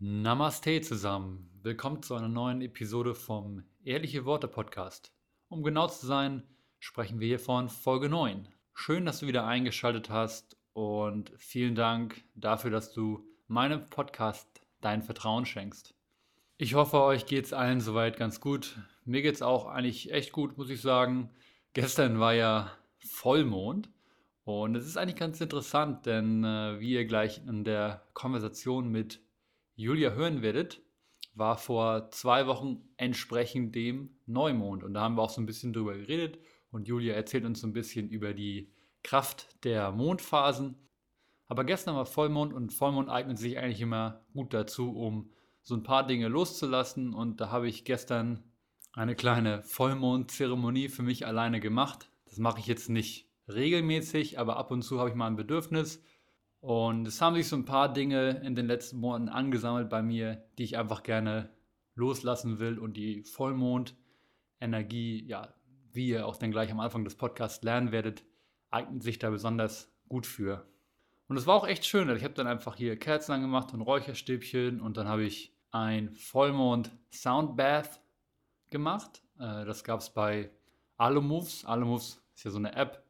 Namaste zusammen. Willkommen zu einer neuen Episode vom Ehrliche Worte Podcast. Um genau zu sein, sprechen wir hier von Folge 9. Schön, dass du wieder eingeschaltet hast und vielen Dank dafür, dass du meinem Podcast dein Vertrauen schenkst. Ich hoffe, euch geht es allen soweit ganz gut. Mir geht es auch eigentlich echt gut, muss ich sagen. Gestern war ja Vollmond und es ist eigentlich ganz interessant, denn äh, wie ihr gleich in der Konversation mit Julia hören werdet, war vor zwei Wochen entsprechend dem Neumond. Und da haben wir auch so ein bisschen drüber geredet. Und Julia erzählt uns so ein bisschen über die Kraft der Mondphasen. Aber gestern war Vollmond und Vollmond eignet sich eigentlich immer gut dazu, um so ein paar Dinge loszulassen. Und da habe ich gestern eine kleine Vollmondzeremonie für mich alleine gemacht. Das mache ich jetzt nicht regelmäßig, aber ab und zu habe ich mal ein Bedürfnis und es haben sich so ein paar Dinge in den letzten Monaten angesammelt bei mir, die ich einfach gerne loslassen will. Und die Vollmond-Energie, ja, wie ihr auch dann gleich am Anfang des Podcasts lernen werdet, eignet sich da besonders gut für. Und es war auch echt schön. Ich habe dann einfach hier Kerzen angemacht und Räucherstäbchen und dann habe ich ein Vollmond Soundbath gemacht. Äh, das gab es bei Alumoves. Alumoves ist ja so eine App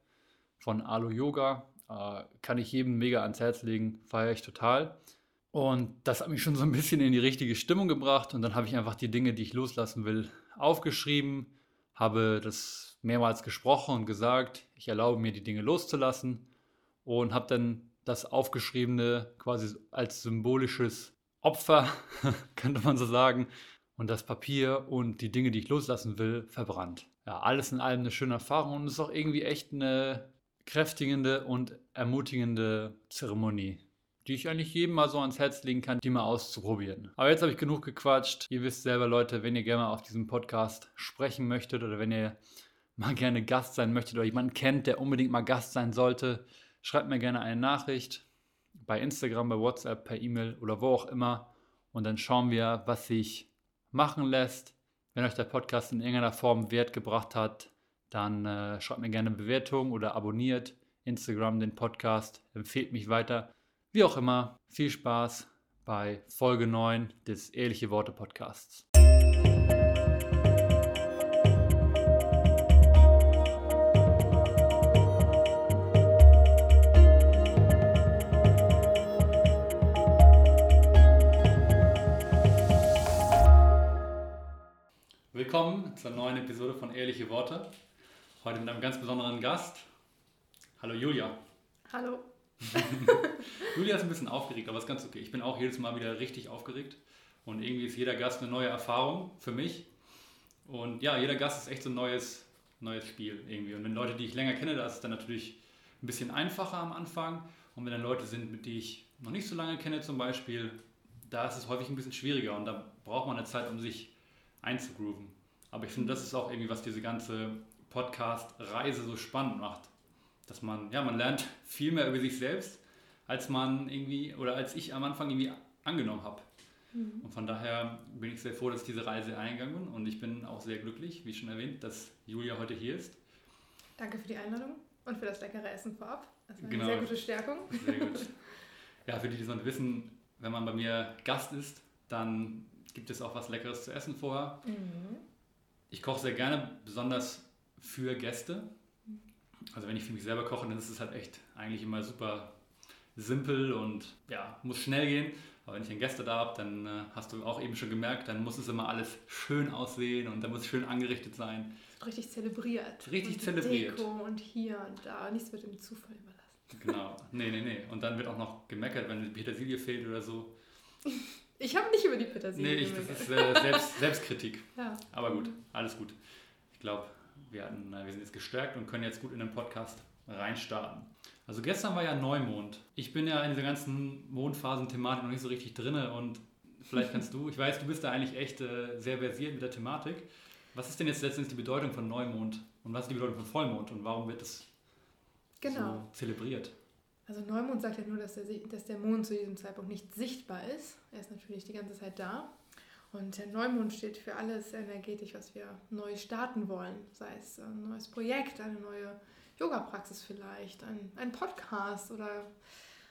von Alu Yoga äh, kann ich jedem mega ans Herz legen, feiere ich total. Und das hat mich schon so ein bisschen in die richtige Stimmung gebracht. Und dann habe ich einfach die Dinge, die ich loslassen will, aufgeschrieben, habe das mehrmals gesprochen und gesagt, ich erlaube mir, die Dinge loszulassen. Und habe dann das Aufgeschriebene quasi als symbolisches Opfer, könnte man so sagen, und das Papier und die Dinge, die ich loslassen will, verbrannt. Ja, alles in allem eine schöne Erfahrung und ist auch irgendwie echt eine kräftigende und ermutigende Zeremonie, die ich eigentlich jedem mal so ans Herz legen kann, die mal auszuprobieren. Aber jetzt habe ich genug gequatscht. Ihr wisst selber, Leute, wenn ihr gerne mal auf diesem Podcast sprechen möchtet oder wenn ihr mal gerne Gast sein möchtet oder jemanden kennt, der unbedingt mal Gast sein sollte, schreibt mir gerne eine Nachricht bei Instagram, bei WhatsApp, per E-Mail oder wo auch immer. Und dann schauen wir, was sich machen lässt. Wenn euch der Podcast in irgendeiner Form Wert gebracht hat, dann äh, schreibt mir gerne eine Bewertung oder abonniert Instagram den Podcast, empfehlt mich weiter. Wie auch immer, viel Spaß bei Folge 9 des Ehrliche Worte Podcasts. Willkommen zur neuen Episode von Ehrliche Worte. Heute mit einem ganz besonderen Gast. Hallo Julia. Hallo. Julia ist ein bisschen aufgeregt, aber ist ganz okay. Ich bin auch jedes Mal wieder richtig aufgeregt. Und irgendwie ist jeder Gast eine neue Erfahrung für mich. Und ja, jeder Gast ist echt so ein neues, neues Spiel irgendwie. Und wenn Leute, die ich länger kenne, da ist es dann natürlich ein bisschen einfacher am Anfang. Und wenn dann Leute sind, mit denen ich noch nicht so lange kenne zum Beispiel, da ist es häufig ein bisschen schwieriger und da braucht man eine Zeit, um sich einzugrooven. Aber ich finde, das ist auch irgendwie, was diese ganze Podcast-Reise so spannend macht. Dass man, ja, man lernt viel mehr über sich selbst, als man irgendwie oder als ich am Anfang irgendwie angenommen habe. Mhm. Und von daher bin ich sehr froh, dass ich diese Reise eingegangen bin und ich bin auch sehr glücklich, wie schon erwähnt, dass Julia heute hier ist. Danke für die Einladung und für das leckere Essen vorab. Das war eine genau. sehr gute Stärkung. Sehr gut. Ja, für die, die es noch wissen, wenn man bei mir Gast ist, dann gibt es auch was Leckeres zu essen vorher. Mhm. Ich koche sehr gerne, besonders für Gäste. Also wenn ich für mich selber koche, dann ist es halt echt eigentlich immer super simpel und ja, muss schnell gehen. Aber wenn ich dann Gäste da habe, dann äh, hast du auch eben schon gemerkt, dann muss es immer alles schön aussehen und dann muss es schön angerichtet sein. Richtig zelebriert. Richtig und zelebriert. Deko und hier und da. Nichts wird dem Zufall überlassen. Genau. Nee, nee, nee. Und dann wird auch noch gemeckert, wenn Petersilie fehlt oder so. Ich habe nicht über die Petersilie Nee, ich, das ist äh, Selbst, Selbstkritik. ja. Aber gut, alles gut. Ich glaube, wir, hatten, wir sind jetzt gestärkt und können jetzt gut in den Podcast reinstarten. Also gestern war ja Neumond. Ich bin ja in dieser ganzen Mondphasen-Thematik noch nicht so richtig drin und vielleicht kannst du, ich weiß, du bist da eigentlich echt äh, sehr versiert mit der Thematik. Was ist denn jetzt letztendlich die Bedeutung von Neumond und was ist die Bedeutung von Vollmond und warum wird das genau. so zelebriert? Also Neumond sagt ja nur, dass der, dass der Mond zu diesem Zeitpunkt nicht sichtbar ist. Er ist natürlich die ganze Zeit da. Und der Neumond steht für alles energetisch, was wir neu starten wollen. Sei es ein neues Projekt, eine neue Yoga-Praxis vielleicht, ein, ein Podcast oder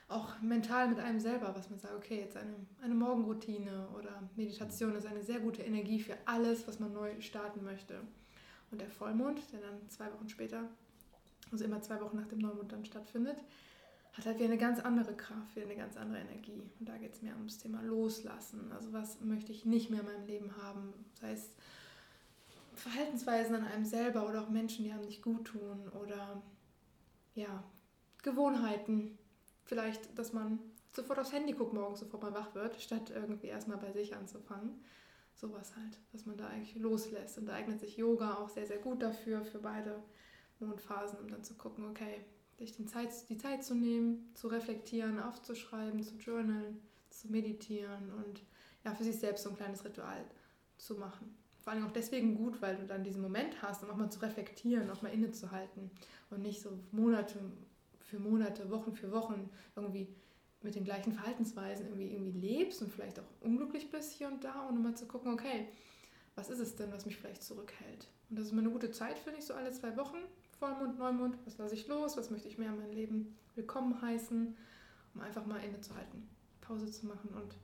auch mental mit einem selber, was man sagt, okay, jetzt eine, eine Morgenroutine oder Meditation ist eine sehr gute Energie für alles, was man neu starten möchte. Und der Vollmond, der dann zwei Wochen später, also immer zwei Wochen nach dem Neumond dann stattfindet, hat halt wieder eine ganz andere Kraft, wieder eine ganz andere Energie. Und da geht es mehr ums Thema Loslassen. Also was möchte ich nicht mehr in meinem Leben haben? Sei es Verhaltensweisen an einem selber oder auch Menschen, die einem nicht gut tun oder ja, Gewohnheiten. Vielleicht, dass man sofort aufs Handy guckt morgens, sofort mal wach wird, statt irgendwie erstmal bei sich anzufangen. Sowas halt, dass man da eigentlich loslässt. Und da eignet sich Yoga auch sehr, sehr gut dafür, für beide Mondphasen, um dann zu gucken, okay, sich die Zeit, die Zeit zu nehmen, zu reflektieren, aufzuschreiben, zu journalen, zu meditieren und ja, für sich selbst so ein kleines Ritual zu machen. Vor allem auch deswegen gut, weil du dann diesen Moment hast, um auch mal zu reflektieren, auch mal innezuhalten und nicht so Monate für Monate, Wochen für Wochen irgendwie mit den gleichen Verhaltensweisen irgendwie, irgendwie lebst und vielleicht auch unglücklich bist hier und da und mal zu gucken, okay, was ist es denn, was mich vielleicht zurückhält? Und das ist immer eine gute Zeit, finde ich, so alle zwei Wochen, Vollmond, Neumond, was lasse ich los, was möchte ich mehr in meinem Leben willkommen heißen, um einfach mal innezuhalten, Pause zu machen und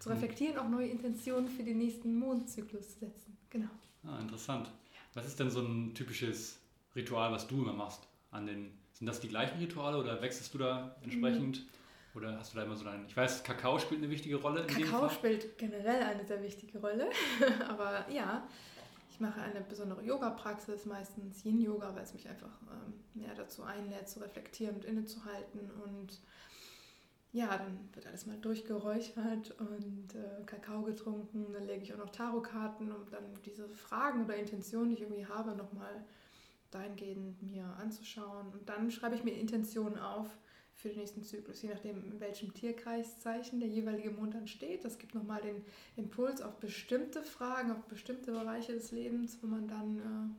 zu hm. reflektieren, auch neue Intentionen für den nächsten Mondzyklus zu setzen. Genau. Ah, interessant. Was ist denn so ein typisches Ritual, was du immer machst? An den, sind das die gleichen Rituale oder wechselst du da entsprechend? Mhm. Oder hast du da immer so einen. Ich weiß, Kakao spielt eine wichtige Rolle. Kakao spielt generell eine sehr wichtige Rolle. Aber ja, mache eine besondere Yoga-Praxis, meistens Yin-Yoga, weil es mich einfach ähm, dazu einlädt, zu reflektieren und innezuhalten. Und ja, dann wird alles mal durchgeräuchert und äh, Kakao getrunken. Dann lege ich auch noch Tarotkarten, um dann diese Fragen oder Intentionen, die ich irgendwie habe, nochmal dahingehend mir anzuschauen. Und dann schreibe ich mir Intentionen auf für den nächsten Zyklus, je nachdem, in welchem Tierkreiszeichen der jeweilige Mond dann steht. Das gibt nochmal den Impuls auf bestimmte Fragen, auf bestimmte Bereiche des Lebens, wo man dann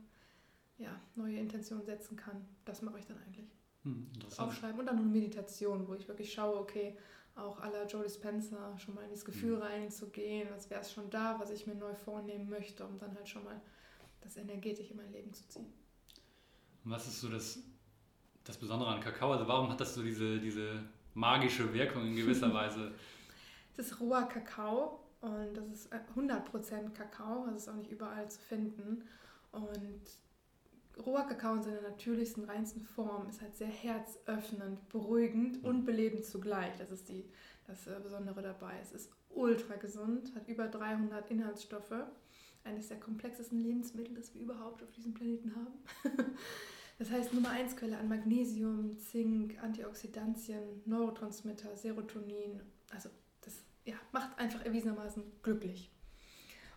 äh, ja, neue Intentionen setzen kann. Das mache ich dann eigentlich. Hm, Aufschreiben und dann noch Meditation, wo ich wirklich schaue, okay, auch aller Joe Dispenza schon mal in das Gefühl hm. reinzugehen, als wäre es schon da, was ich mir neu vornehmen möchte, um dann halt schon mal das energetisch in mein Leben zu ziehen. Und was ist so das das Besondere an Kakao? Also warum hat das so diese, diese magische Wirkung in gewisser Weise? Das ist roher Kakao und das ist 100% Kakao, das ist auch nicht überall zu finden. Und roher Kakao in seiner natürlichsten, reinsten Form ist halt sehr herzöffnend, beruhigend und belebend zugleich. Das ist die, das äh, Besondere dabei. Es ist ultra gesund, hat über 300 Inhaltsstoffe. Eines der komplexesten Lebensmittel, das wir überhaupt auf diesem Planeten haben. Das heißt Nummer 1 Quelle an Magnesium, Zink, Antioxidantien, Neurotransmitter, Serotonin. Also das ja, macht einfach erwiesenermaßen glücklich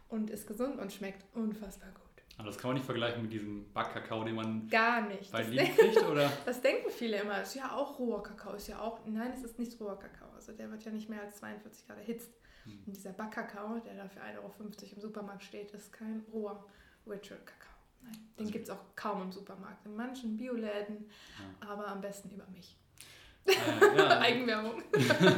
und ist gesund und schmeckt unfassbar gut. Aber das kann man nicht vergleichen mit diesem Backkakao, den man Gar nicht. bei Lidl kriegt, oder? das denken viele immer. Ist ja auch roher Kakao. Ist ja auch, nein, es ist nicht roher Kakao. Also der wird ja nicht mehr als 42 Grad erhitzt. Hm. Und dieser Backkakao, der da für 1,50 Euro im Supermarkt steht, ist kein roher Ritual Kakao. Nein, den also, gibt es auch kaum im Supermarkt. In manchen Bioläden, ja. aber am besten über mich. Äh, ja, Eigenwerbung.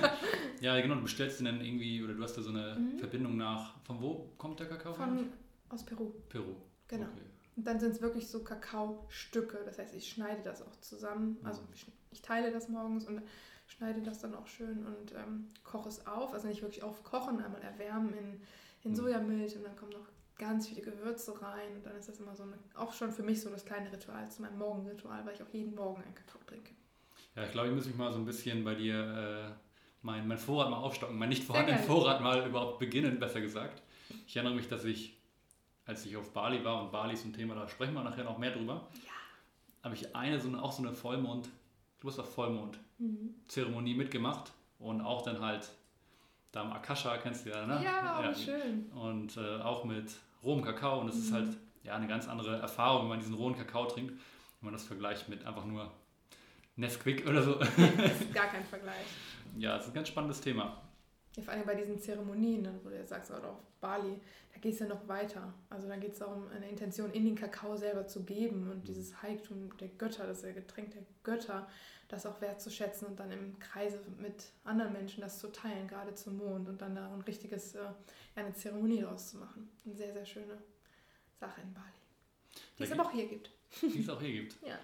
ja, genau. Du bestellst den dann irgendwie, oder du hast da so eine mhm. Verbindung nach. Von wo kommt der Kakao? Von, aus Peru. Peru. Genau. Okay. Und dann sind es wirklich so Kakaostücke. Das heißt, ich schneide das auch zusammen. Mhm. Also ich, ich, teile das morgens und schneide das dann auch schön und ähm, koche es auf. Also nicht wirklich aufkochen, einmal erwärmen in, in mhm. Sojamilch und dann kommen noch ganz viele Gewürze rein. Und dann ist das immer so eine, auch schon für mich so das kleine Ritual zu meinem Morgenritual, weil ich auch jeden Morgen einen Kakao trinke. Ja, ich glaube, ich muss mich mal so ein bisschen bei dir äh, mein, mein Vorrat mal aufstocken, mein nicht vorhandenen Vorrat mal überhaupt beginnen, besser gesagt. Ich erinnere mich, dass ich, als ich auf Bali war, und Bali ist ein Thema, da sprechen wir nachher noch mehr drüber, ja. habe ich eine, so eine, auch so eine Vollmond, du hast auf Vollmond-Zeremonie mhm. mitgemacht und auch dann halt da am Akasha, kennst du ja, ne? Ja, ja schön. Und äh, auch mit rohem Kakao und das mhm. ist halt ja, eine ganz andere Erfahrung, wenn man diesen rohen Kakao trinkt, wenn man das vergleicht mit einfach nur Nesquik oder so. das ist gar kein Vergleich. Ja, das ist ein ganz spannendes Thema. Ja, vor allem bei diesen Zeremonien, wo du jetzt sagst, oder auf Bali, da geht es ja noch weiter. Also da geht es darum, eine Intention in den Kakao selber zu geben und mhm. dieses Heiligtum der Götter, das ist ja Getränk der Götter, das auch wertzuschätzen und dann im Kreise mit anderen Menschen das zu teilen, gerade zum Mond und dann da ein richtiges, äh, eine Zeremonie draus zu machen. Eine sehr, sehr schöne Sache in Bali. Die es aber auch hier gibt. Die es auch hier gibt. ja.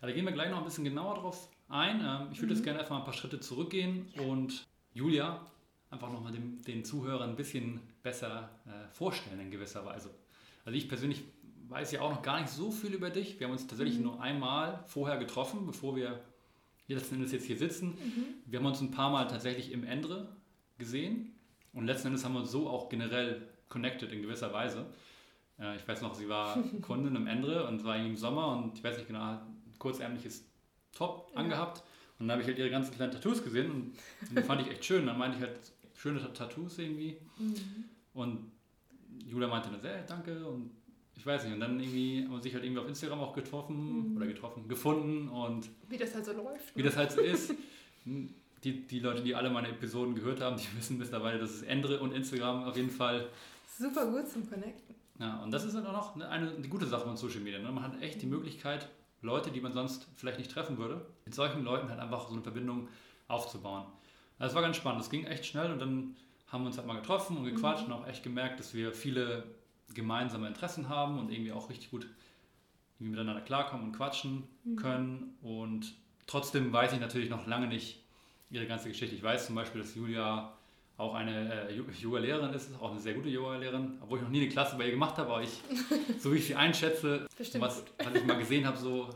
Da gehen wir gleich noch ein bisschen genauer drauf ein. Ähm, ich würde jetzt gerne erstmal ein paar Schritte zurückgehen und Julia einfach nochmal den, den Zuhörern ein bisschen besser äh, vorstellen in gewisser Weise. Also ich persönlich weiß ja auch noch gar nicht so viel über dich. Wir haben uns tatsächlich mhm. nur einmal vorher getroffen, bevor wir letzten Endes jetzt hier sitzen. Mhm. Wir haben uns ein paar Mal tatsächlich im Endre gesehen und letzten Endes haben wir uns so auch generell connected in gewisser Weise. Äh, ich weiß noch, sie war Kundin im Endre und war im Sommer und ich weiß nicht genau, ein kurzärmliches Top ja. angehabt. Und dann habe ich halt ihre ganzen kleinen Tattoos gesehen und, und die fand ich echt schön. Dann meinte ich halt, schöne Tattoos irgendwie. Mhm. Und Julia meinte dann, hey, danke und ich weiß nicht, und dann irgendwie haben wir sich halt irgendwie auf Instagram auch getroffen mhm. oder getroffen, gefunden und. Wie das halt so läuft. Wie ne? das halt so ist. Die, die Leute, die alle meine Episoden gehört haben, die wissen mittlerweile, dass es Endre und Instagram auf jeden Fall. Super gut zum Connecten. Ja, und das ist dann auch noch eine, eine, gute Sache von Social Media. Ne? Man hat echt die Möglichkeit, Leute, die man sonst vielleicht nicht treffen würde, mit solchen Leuten halt einfach so eine Verbindung aufzubauen. Also es war ganz spannend. Es ging echt schnell und dann haben wir uns halt mal getroffen und gequatscht mhm. und auch echt gemerkt, dass wir viele gemeinsame Interessen haben und irgendwie auch richtig gut miteinander klarkommen und quatschen mhm. können. Und trotzdem weiß ich natürlich noch lange nicht ihre ganze Geschichte. Ich weiß zum Beispiel, dass Julia auch eine äh, Yoga-Lehrerin ist, auch eine sehr gute Yoga-Lehrerin, obwohl ich noch nie eine Klasse bei ihr gemacht habe, aber ich, so wie ich sie einschätze, was, was, ich mal gesehen habe, so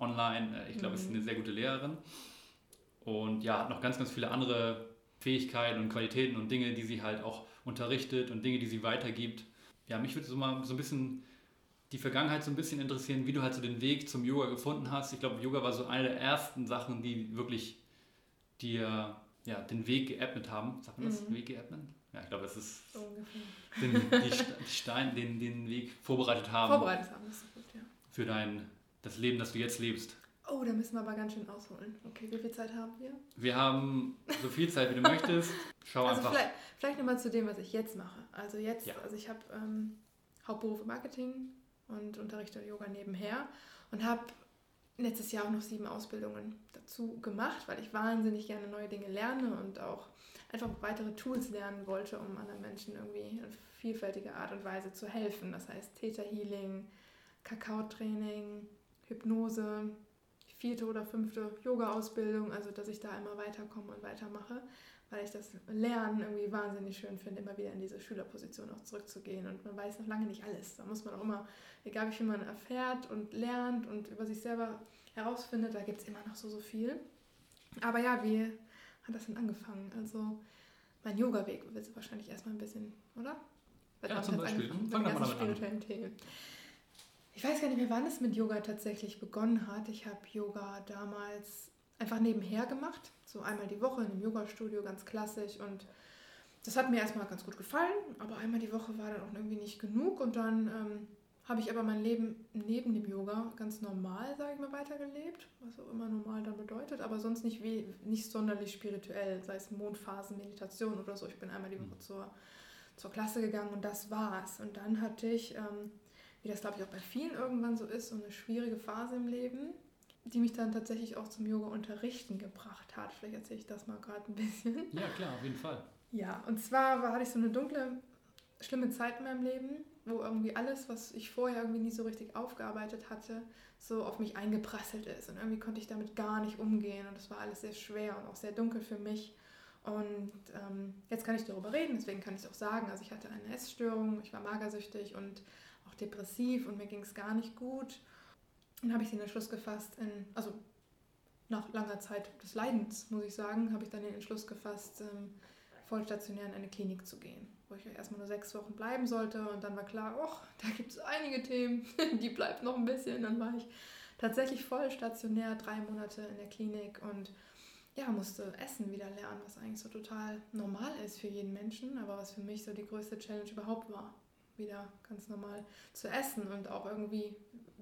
online, äh, ich glaube, mhm. ist eine sehr gute Lehrerin. Und ja, hat noch ganz, ganz viele andere Fähigkeiten und Qualitäten und Dinge, die sie halt auch unterrichtet und Dinge, die sie weitergibt ja, mich würde so mal so ein bisschen die Vergangenheit so ein bisschen interessieren, wie du halt so den Weg zum Yoga gefunden hast. Ich glaube, Yoga war so eine der ersten Sachen, die wirklich dir ja, den Weg geebnet haben. Sagt man das? Mhm. Weg geebnet? Ja, ich glaube, das ist so den, die, die Stein, den, den Weg vorbereitet haben. Vorbereitet haben, das ist gut, ja. Für dein, das Leben, das du jetzt lebst. Oh, da müssen wir aber ganz schön ausholen. Okay, wie viel Zeit haben wir? Wir haben so viel Zeit, wie du möchtest. Schau also einfach. Vielleicht, vielleicht nochmal zu dem, was ich jetzt mache. Also jetzt, ja. also ich habe ähm, Hauptberuf Marketing und unterrichte Yoga nebenher und habe letztes Jahr auch noch sieben Ausbildungen dazu gemacht, weil ich wahnsinnig gerne neue Dinge lerne und auch einfach weitere Tools lernen wollte, um anderen Menschen irgendwie in vielfältiger Art und Weise zu helfen. Das heißt Theta Healing, Kakao-Training, Hypnose, vierte oder fünfte Yoga-Ausbildung, also dass ich da immer weiterkomme und weitermache, weil ich das Lernen irgendwie wahnsinnig schön finde, immer wieder in diese Schülerposition auch zurückzugehen. Und man weiß noch lange nicht alles. Da muss man auch immer, egal wie viel man erfährt und lernt und über sich selber herausfindet, da gibt es immer noch so, so viel. Aber ja, wie hat das denn angefangen? Also mein Yoga-Weg wird wahrscheinlich erstmal ein bisschen, oder? ja, zum Beispiel. Fangen wir mal damit an. Themen. Ich weiß gar nicht mehr, wann es mit Yoga tatsächlich begonnen hat. Ich habe Yoga damals einfach nebenher gemacht, so einmal die Woche in einem Yoga-Studio, ganz klassisch. Und das hat mir erstmal ganz gut gefallen, aber einmal die Woche war dann auch irgendwie nicht genug. Und dann ähm, habe ich aber mein Leben neben dem Yoga ganz normal, sage ich mal, weitergelebt, was auch immer normal dann bedeutet, aber sonst nicht, wie, nicht sonderlich spirituell, sei es Mondphasen, Meditation oder so. Ich bin einmal die Woche mhm. zur, zur Klasse gegangen und das war's. Und dann hatte ich... Ähm, wie das glaube ich auch bei vielen irgendwann so ist, so eine schwierige Phase im Leben, die mich dann tatsächlich auch zum Yoga-Unterrichten gebracht hat. Vielleicht erzähle ich das mal gerade ein bisschen. Ja, klar, auf jeden Fall. Ja, und zwar war, hatte ich so eine dunkle, schlimme Zeit in meinem Leben, wo irgendwie alles, was ich vorher irgendwie nie so richtig aufgearbeitet hatte, so auf mich eingeprasselt ist. Und irgendwie konnte ich damit gar nicht umgehen. Und das war alles sehr schwer und auch sehr dunkel für mich. Und ähm, jetzt kann ich darüber reden, deswegen kann ich es auch sagen. Also ich hatte eine Essstörung, ich war magersüchtig und depressiv und mir ging es gar nicht gut. Dann habe ich den Entschluss gefasst, in, also nach langer Zeit des Leidens, muss ich sagen, habe ich dann den Entschluss gefasst, ähm, vollstationär in eine Klinik zu gehen, wo ich erstmal nur sechs Wochen bleiben sollte. Und dann war klar, oh, da gibt es einige Themen, die bleibt noch ein bisschen. Dann war ich tatsächlich vollstationär drei Monate in der Klinik und ja, musste Essen wieder lernen, was eigentlich so total normal ist für jeden Menschen, aber was für mich so die größte Challenge überhaupt war wieder ganz normal zu essen und auch irgendwie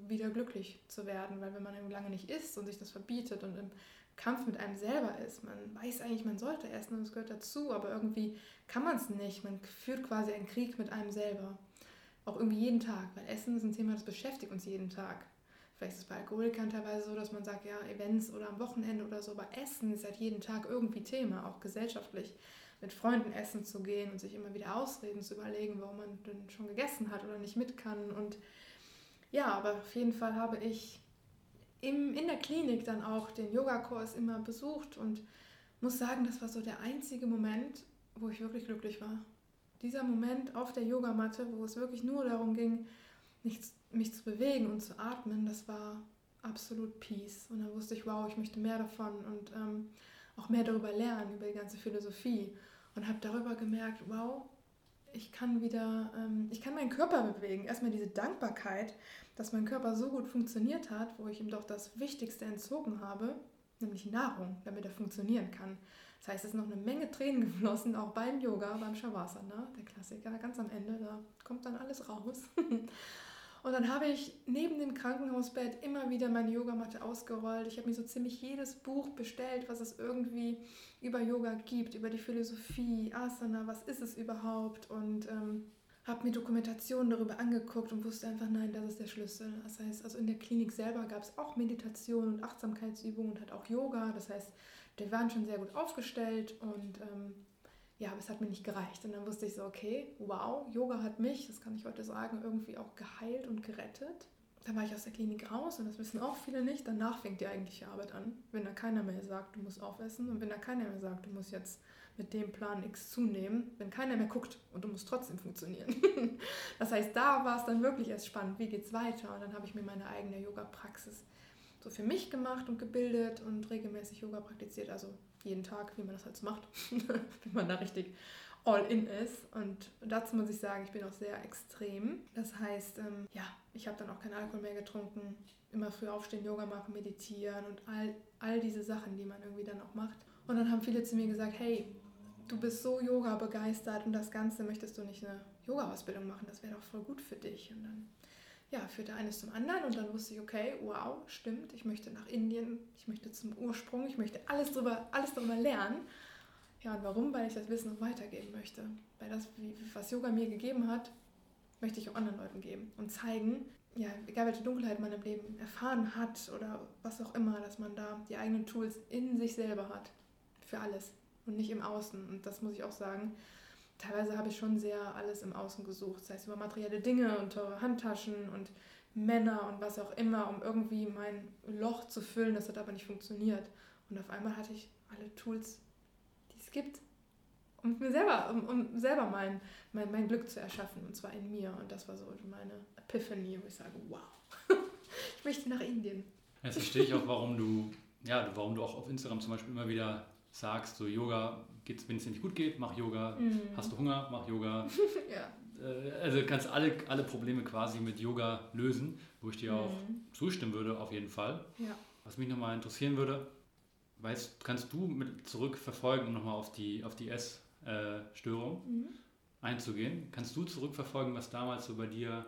wieder glücklich zu werden, weil wenn man lange nicht isst und sich das verbietet und im Kampf mit einem selber ist, man weiß eigentlich, man sollte essen und es gehört dazu, aber irgendwie kann man es nicht. Man führt quasi einen Krieg mit einem selber. Auch irgendwie jeden Tag, weil Essen ist ein Thema, das beschäftigt uns jeden Tag. Vielleicht ist es bei Alkoholikern teilweise so, dass man sagt, ja, Events oder am Wochenende oder so, aber Essen ist halt jeden Tag irgendwie Thema, auch gesellschaftlich mit Freunden essen zu gehen und sich immer wieder Ausreden zu überlegen, warum man denn schon gegessen hat oder nicht mit kann. Und ja, aber auf jeden Fall habe ich im, in der Klinik dann auch den Yogakurs immer besucht und muss sagen, das war so der einzige Moment, wo ich wirklich glücklich war. Dieser Moment auf der Yogamatte, wo es wirklich nur darum ging, mich, zu bewegen und zu atmen, das war absolut Peace. Und dann wusste ich, wow, ich möchte mehr davon und ähm, auch mehr darüber lernen, über die ganze Philosophie. Und habe darüber gemerkt, wow, ich kann wieder, ähm, ich kann meinen Körper bewegen. Erstmal diese Dankbarkeit, dass mein Körper so gut funktioniert hat, wo ich ihm doch das Wichtigste entzogen habe, nämlich Nahrung, damit er funktionieren kann. Das heißt, es ist noch eine Menge Tränen geflossen, auch beim Yoga, beim Shavasana, der Klassiker, ganz am Ende, da kommt dann alles raus. Und dann habe ich neben dem Krankenhausbett immer wieder meine Yogamatte ausgerollt. Ich habe mir so ziemlich jedes Buch bestellt, was es irgendwie über Yoga gibt, über die Philosophie, Asana, was ist es überhaupt und ähm, habe mir Dokumentationen darüber angeguckt und wusste einfach, nein, das ist der Schlüssel. Das heißt, also in der Klinik selber gab es auch Meditation und Achtsamkeitsübungen und hat auch Yoga. Das heißt, wir waren schon sehr gut aufgestellt und ähm, ja, aber es hat mir nicht gereicht. Und dann wusste ich so, okay, wow, Yoga hat mich, das kann ich heute sagen, irgendwie auch geheilt und gerettet. Da war ich aus der Klinik raus und das wissen auch viele nicht. Danach fängt die eigentliche Arbeit an. Wenn da keiner mehr sagt, du musst aufessen und wenn da keiner mehr sagt, du musst jetzt mit dem Plan X zunehmen, wenn keiner mehr guckt und du musst trotzdem funktionieren. das heißt, da war es dann wirklich erst spannend, wie geht es weiter? Und dann habe ich mir meine eigene Yoga-Praxis so für mich gemacht und gebildet und regelmäßig Yoga praktiziert, also jeden Tag, wie man das halt so macht, wenn man da richtig all in ist. Und dazu muss ich sagen, ich bin auch sehr extrem. Das heißt, ähm, ja, ich habe dann auch keinen Alkohol mehr getrunken, immer früh aufstehen, Yoga machen, meditieren und all, all diese Sachen, die man irgendwie dann auch macht. Und dann haben viele zu mir gesagt, hey, du bist so Yoga begeistert und das Ganze möchtest du nicht eine Yoga-Ausbildung machen, das wäre doch voll gut für dich. Und dann ja, führte eines zum anderen und dann wusste ich, okay, wow, stimmt, ich möchte nach Indien, ich möchte zum Ursprung, ich möchte alles darüber, alles darüber lernen. Ja, und warum? Weil ich das Wissen noch weitergeben möchte. Weil das, was Yoga mir gegeben hat, möchte ich auch anderen Leuten geben und zeigen, ja, egal welche Dunkelheit man im Leben erfahren hat oder was auch immer, dass man da die eigenen Tools in sich selber hat. Für alles und nicht im Außen. Und das muss ich auch sagen, teilweise habe ich schon sehr alles im Außen gesucht, sei es über materielle Dinge und teure Handtaschen und Männer und was auch immer, um irgendwie mein Loch zu füllen. Das hat aber nicht funktioniert. Und auf einmal hatte ich alle Tools, die es gibt, um mir selber, um, um selber mein, mein, mein Glück zu erschaffen, und zwar in mir. Und das war so meine Epiphany, wo ich sage, wow, ich möchte nach Indien. Jetzt verstehe ich auch, warum du, ja, warum du auch auf Instagram zum Beispiel immer wieder sagst, so Yoga, wenn es dir nicht gut geht, mach Yoga. Mhm. Hast du Hunger, mach Yoga. ja. Äh, also kannst alle, alle Probleme quasi mit Yoga lösen, wo ich dir mhm. auch zustimmen würde, auf jeden Fall. Ja. Was mich nochmal interessieren würde, weißt, kannst du mit zurückverfolgen, um nochmal auf die, auf die Essstörung mhm. einzugehen? Kannst du zurückverfolgen, was damals so bei dir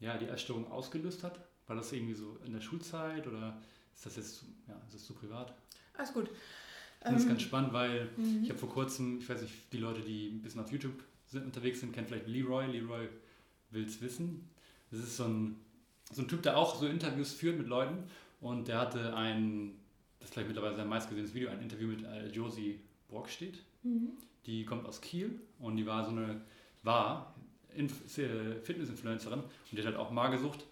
ja, die Essstörung ausgelöst hat? War das irgendwie so in der Schulzeit oder ist das jetzt ja, ist das zu privat? Alles gut. Ich finde es ähm, ganz spannend, weil mhm. ich habe vor kurzem, ich weiß nicht, die Leute, die ein bisschen auf YouTube sind, unterwegs sind, kennen vielleicht Leroy. Leroy will es wissen. Das ist so ein, so ein Typ, der auch so Interviews führt mit Leuten und der hatte ein, das ist vielleicht mittlerweile sein meistgesehenes Video, ein Interview mit Josie Brockstedt. Mhm. Die kommt aus Kiel und die war so eine, war äh, Fitness-Influencerin und die hat halt auch Magersucht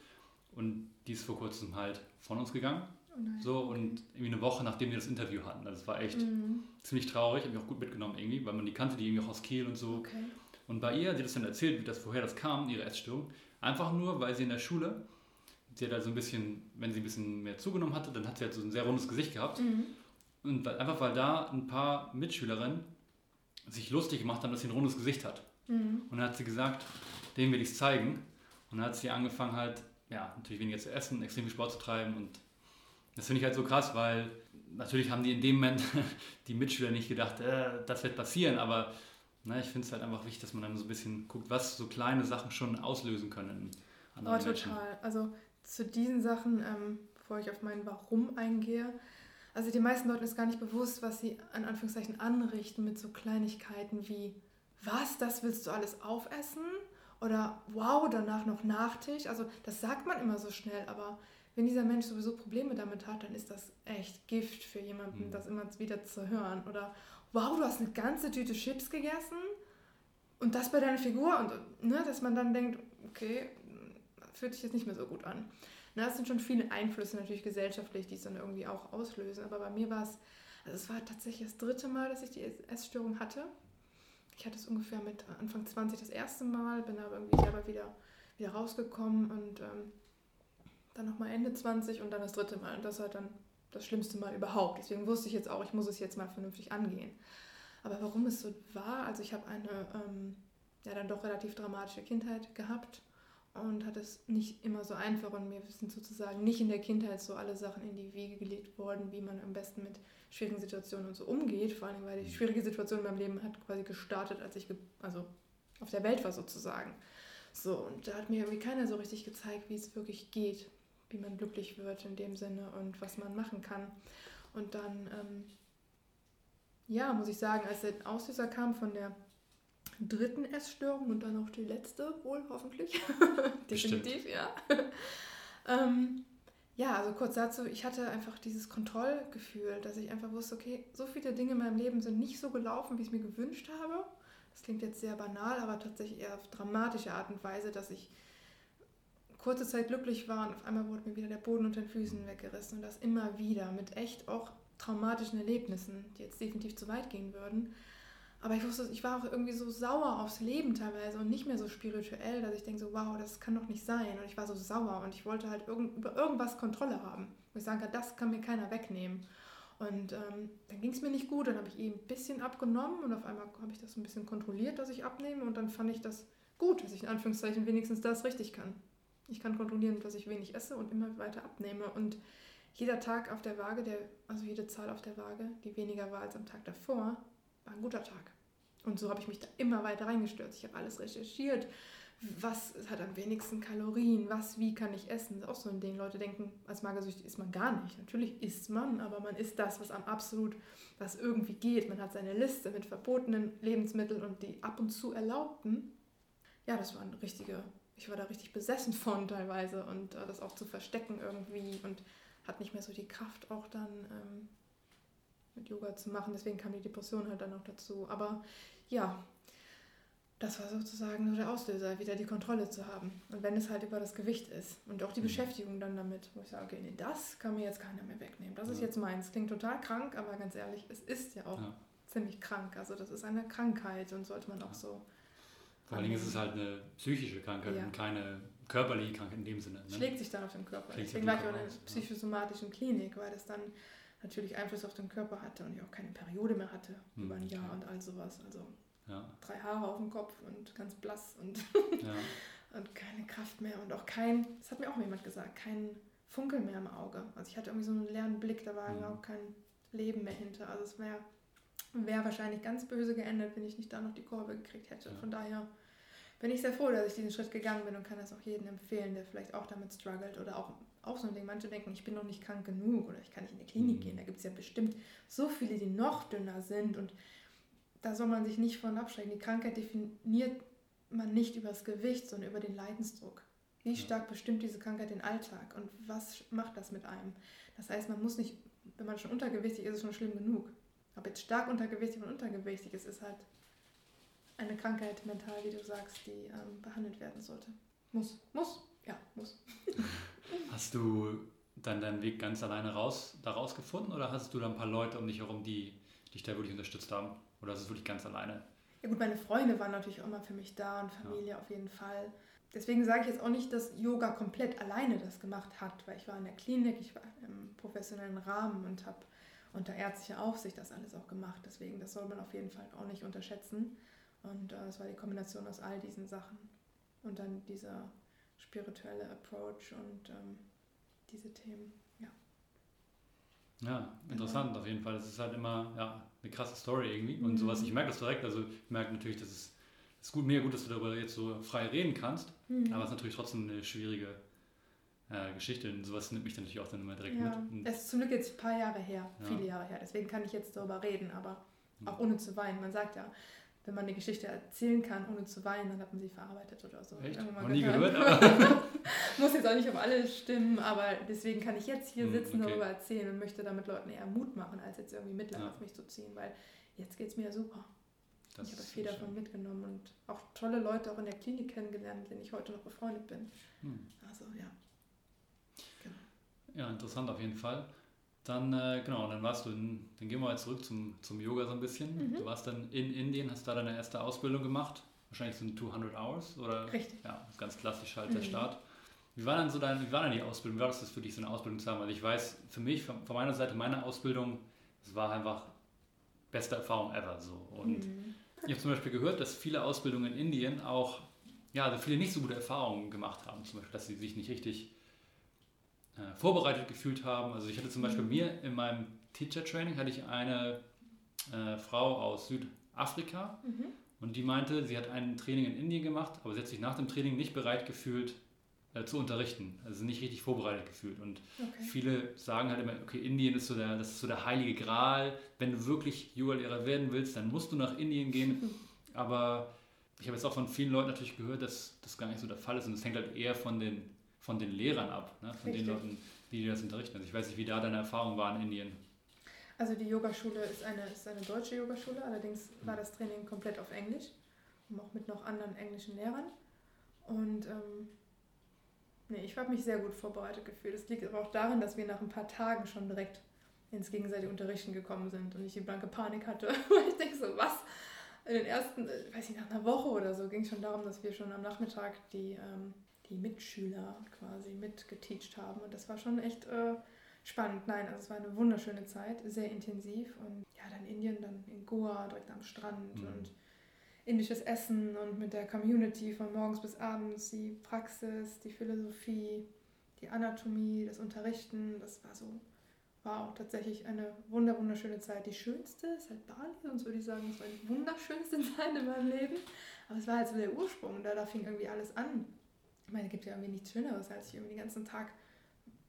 und die ist vor kurzem halt von uns gegangen Oh so und irgendwie eine Woche nachdem wir das Interview hatten. Das war echt mhm. ziemlich traurig, habe ich auch gut mitgenommen irgendwie, weil man die kannte, die irgendwie auch aus Kiel und so. Okay. Und bei ihr, sie hat das dann erzählt, wie das woher das kam, ihre Essstörung, einfach nur, weil sie in der Schule, sie hat halt so ein bisschen, wenn sie ein bisschen mehr zugenommen hatte, dann hat sie halt so ein sehr rundes Gesicht gehabt. Mhm. Und einfach weil da ein paar Mitschülerinnen sich lustig gemacht haben, dass sie ein rundes Gesicht hat. Mhm. Und dann hat sie gesagt, denen will ich es zeigen. Und dann hat sie angefangen halt, ja, natürlich weniger zu essen, extrem viel Sport zu treiben und das finde ich halt so krass, weil natürlich haben die in dem Moment die Mitschüler nicht gedacht, äh, das wird passieren, aber ne, ich finde es halt einfach wichtig, dass man dann so ein bisschen guckt, was so kleine Sachen schon auslösen können. Oh, total. Menschen. Also zu diesen Sachen, ähm, bevor ich auf mein Warum eingehe, also die meisten Leute ist gar nicht bewusst, was sie an Anführungszeichen anrichten mit so Kleinigkeiten wie, was, das willst du alles aufessen? Oder wow, danach noch Nachtisch. Also das sagt man immer so schnell, aber wenn dieser Mensch sowieso Probleme damit hat, dann ist das echt Gift für jemanden, mhm. das immer wieder zu hören. Oder wow, du hast eine ganze Tüte Chips gegessen und das bei deiner Figur und ne, dass man dann denkt, okay, fühlt sich jetzt nicht mehr so gut an. das sind schon viele Einflüsse natürlich gesellschaftlich, die es dann irgendwie auch auslösen. Aber bei mir war es, also es war tatsächlich das dritte Mal, dass ich die Essstörung hatte. Ich hatte es ungefähr mit Anfang 20 das erste Mal, bin aber irgendwie selber wieder, wieder rausgekommen und ähm, dann nochmal Ende 20 und dann das dritte Mal. Und das war dann das schlimmste Mal überhaupt. Deswegen wusste ich jetzt auch, ich muss es jetzt mal vernünftig angehen. Aber warum es so war, also ich habe eine ähm, ja dann doch relativ dramatische Kindheit gehabt und hat es nicht immer so einfach und mir sind sozusagen nicht in der Kindheit so alle Sachen in die Wege gelegt worden, wie man am besten mit schwierigen Situationen und so umgeht. Vor allem, weil die schwierige Situation in meinem Leben hat quasi gestartet, als ich also auf der Welt war sozusagen. So, und da hat mir irgendwie keiner so richtig gezeigt, wie es wirklich geht, wie man glücklich wird in dem Sinne und was man machen kann. Und dann, ähm, ja, muss ich sagen, als der Auslöser kam von der dritten Essstörung und dann auch die letzte, wohl hoffentlich. Definitiv, ja. ähm, ja, also kurz dazu, ich hatte einfach dieses Kontrollgefühl, dass ich einfach wusste, okay, so viele Dinge in meinem Leben sind nicht so gelaufen, wie ich es mir gewünscht habe. Das klingt jetzt sehr banal, aber tatsächlich eher auf dramatische Art und Weise, dass ich kurze Zeit glücklich war und auf einmal wurde mir wieder der Boden unter den Füßen weggerissen und das immer wieder mit echt auch traumatischen Erlebnissen, die jetzt definitiv zu weit gehen würden. Aber ich wusste, ich war auch irgendwie so sauer aufs Leben teilweise und nicht mehr so spirituell, dass ich denke so, wow, das kann doch nicht sein. Und ich war so sauer und ich wollte halt irgend, über irgendwas Kontrolle haben. Wo ich kann, das kann mir keiner wegnehmen. Und ähm, dann ging es mir nicht gut, dann habe ich eben ein bisschen abgenommen und auf einmal habe ich das ein bisschen kontrolliert, dass ich abnehme und dann fand ich das gut, dass ich in Anführungszeichen wenigstens das richtig kann. Ich kann kontrollieren, dass ich wenig esse und immer weiter abnehme. Und jeder Tag auf der Waage, der, also jede Zahl auf der Waage, die weniger war als am Tag davor, war ein guter Tag. Und so habe ich mich da immer weiter reingestürzt. Ich habe alles recherchiert. Was hat am wenigsten Kalorien? Was, wie kann ich essen? Das ist auch so ein Ding. Leute denken, als Magersüchtig isst man gar nicht. Natürlich isst man, aber man isst das, was am absolut, was irgendwie geht. Man hat seine Liste mit verbotenen Lebensmitteln und die ab und zu erlaubten. Ja, das war eine richtige ich war da richtig besessen von teilweise und äh, das auch zu verstecken irgendwie und hat nicht mehr so die Kraft auch dann ähm, mit Yoga zu machen. Deswegen kam die Depression halt dann noch dazu. Aber ja, das war sozusagen so der Auslöser, wieder die Kontrolle zu haben. Und wenn es halt über das Gewicht ist und auch die mhm. Beschäftigung dann damit, wo ich sage, okay, nee, das kann mir jetzt keiner mehr wegnehmen. Das ja. ist jetzt meins. Klingt total krank, aber ganz ehrlich, es ist ja auch ja. ziemlich krank. Also das ist eine Krankheit und sollte man auch so vor allen Dingen ist es halt eine psychische Krankheit ja. und keine körperliche Krankheit in dem Sinne. Ne? Schlägt sich dann auf den Körper. Schlägt Deswegen war ich auch in einer psychosomatischen Klinik, weil das dann natürlich Einfluss auf den Körper hatte und ich auch keine Periode mehr hatte hm, über ein Jahr und all sowas. Also ja. drei Haare auf dem Kopf und ganz blass und, ja. und keine Kraft mehr und auch kein, das hat mir auch jemand gesagt, kein Funkel mehr im Auge. Also ich hatte irgendwie so einen leeren Blick, da war mhm. auch kein Leben mehr hinter. Also es wäre wäre wahrscheinlich ganz böse geendet, wenn ich nicht da noch die Kurve gekriegt hätte. Von daher bin ich sehr froh, dass ich diesen Schritt gegangen bin und kann das auch jedem empfehlen, der vielleicht auch damit struggelt oder auch, auch so ein Ding. Manche denken, ich bin noch nicht krank genug oder ich kann nicht in die Klinik mhm. gehen. Da gibt es ja bestimmt so viele, die noch dünner sind und da soll man sich nicht von abschrecken. Die Krankheit definiert man nicht über das Gewicht, sondern über den Leidensdruck. Wie stark bestimmt diese Krankheit den Alltag und was macht das mit einem? Das heißt, man muss nicht, wenn man schon untergewichtig ist, ist es schon schlimm genug. Ob jetzt stark untergewichtig oder untergewichtig ist, ist halt eine Krankheit mental, wie du sagst, die ähm, behandelt werden sollte. Muss, muss, ja, muss. Hast du dann deinen Weg ganz alleine raus, daraus gefunden oder hast du da ein paar Leute um dich herum, die dich da wirklich unterstützt haben? Oder ist es wirklich ganz alleine? Ja gut, meine Freunde waren natürlich auch immer für mich da und Familie ja. auf jeden Fall. Deswegen sage ich jetzt auch nicht, dass Yoga komplett alleine das gemacht hat, weil ich war in der Klinik, ich war im professionellen Rahmen und habe unter ärztlicher Aufsicht das alles auch gemacht. Deswegen, das soll man auf jeden Fall auch nicht unterschätzen. Und äh, es war die Kombination aus all diesen Sachen. Und dann dieser spirituelle Approach und ähm, diese Themen, ja. Ja, interessant genau. auf jeden Fall. Das ist halt immer ja, eine krasse Story irgendwie. Und mhm. sowas, ich merke das direkt. Also ich merke natürlich, dass es ist gut, mega gut, dass du darüber jetzt so frei reden kannst. Mhm. Aber es ist natürlich trotzdem eine schwierige äh, Geschichte. Und sowas nimmt mich natürlich auch dann immer direkt ja. mit. Es ist zum Glück jetzt ein paar Jahre her, ja. viele Jahre her. Deswegen kann ich jetzt darüber reden, aber auch ohne zu weinen. Man sagt ja, wenn man eine Geschichte erzählen kann, ohne zu weinen, dann hat man sie verarbeitet oder so. Echt? Noch nie gehört, aber... Muss jetzt auch nicht auf alles stimmen, aber deswegen kann ich jetzt hier hm, sitzen, okay. darüber erzählen und möchte damit Leuten eher Mut machen, als jetzt irgendwie Mitleid ja. auf mich zu ziehen, weil jetzt geht es mir super. Das ich habe viel davon schön. mitgenommen und auch tolle Leute auch in der Klinik kennengelernt, mit denen ich heute noch befreundet bin. Hm. Also ja. Ja, interessant auf jeden Fall. Dann, äh, genau, dann warst du in, dann gehen wir mal zurück zum, zum Yoga so ein bisschen. Mhm. Du warst dann in Indien, hast da deine erste Ausbildung gemacht. Wahrscheinlich sind 200 Hours oder? Richtig. Ja, ganz klassisch halt der Mhm. Start. Wie war dann so dein, wie war dann die Ausbildung? Wie war das für dich, so eine Ausbildung zu haben? Weil ich weiß, für mich, von, von meiner Seite, meine Ausbildung, es war einfach beste Erfahrung ever so. Und Mhm. ich habe zum Beispiel gehört, dass viele Ausbildungen in Indien auch, ja, also viele nicht so gute Erfahrungen gemacht haben. Zum Beispiel, dass sie sich nicht richtig äh, vorbereitet gefühlt haben. Also ich hatte zum Beispiel Mhm. mir in meinem Teacher Training hatte ich eine äh, Frau aus Südafrika Mhm. und die meinte, sie hat ein Training in Indien gemacht, aber sie hat sich nach dem Training nicht bereit gefühlt äh, zu unterrichten. Also nicht richtig vorbereitet gefühlt. Und Okay. Viele sagen halt immer, okay, Indien ist so der, das ist so der heilige Gral. Wenn du wirklich Yoga-Lehrer werden willst, dann musst du nach Indien gehen. Aber ich habe jetzt auch von vielen Leuten natürlich gehört, dass das gar nicht so der Fall ist. Und es hängt halt eher von den, von den Lehrern ab, ne? von Richtig. den Leuten, die dir das unterrichten. Also ich weiß nicht, wie da deine Erfahrungen waren in Indien. Also die Yogaschule ist eine, ist eine deutsche Yogaschule, allerdings war das Training komplett auf Englisch und auch mit noch anderen englischen Lehrern. Und ähm, nee, ich habe mich sehr gut vorbereitet gefühlt. Es liegt aber auch daran, dass wir nach ein paar Tagen schon direkt ins gegenseitige Unterrichten gekommen sind und ich die blanke Panik hatte. Ich denke so, was? In den ersten, äh, weiß ich, nach einer Woche oder so ging es schon darum, dass wir schon am Nachmittag die, ähm, die Mitschüler quasi mitgeteacht haben. Und das war schon echt äh, spannend. Nein, also es war eine wunderschöne Zeit, sehr intensiv. Und ja, dann Indien, dann in Goa, direkt am Strand Mhm. und indisches Essen und mit der Community von morgens bis abends, die Praxis, die Philosophie, die Anatomie, das Unterrichten, das war so, wow, tatsächlich eine wunder, wunderschöne Zeit. Die schönste ist halt Bali, sonst würde ich sagen, es war die wunderschönste Zeit in meinem Leben. Aber es war halt so der Ursprung, da, da fing irgendwie alles an. Ich meine, es gibt ja irgendwie nichts Schöneres, als sich irgendwie den ganzen Tag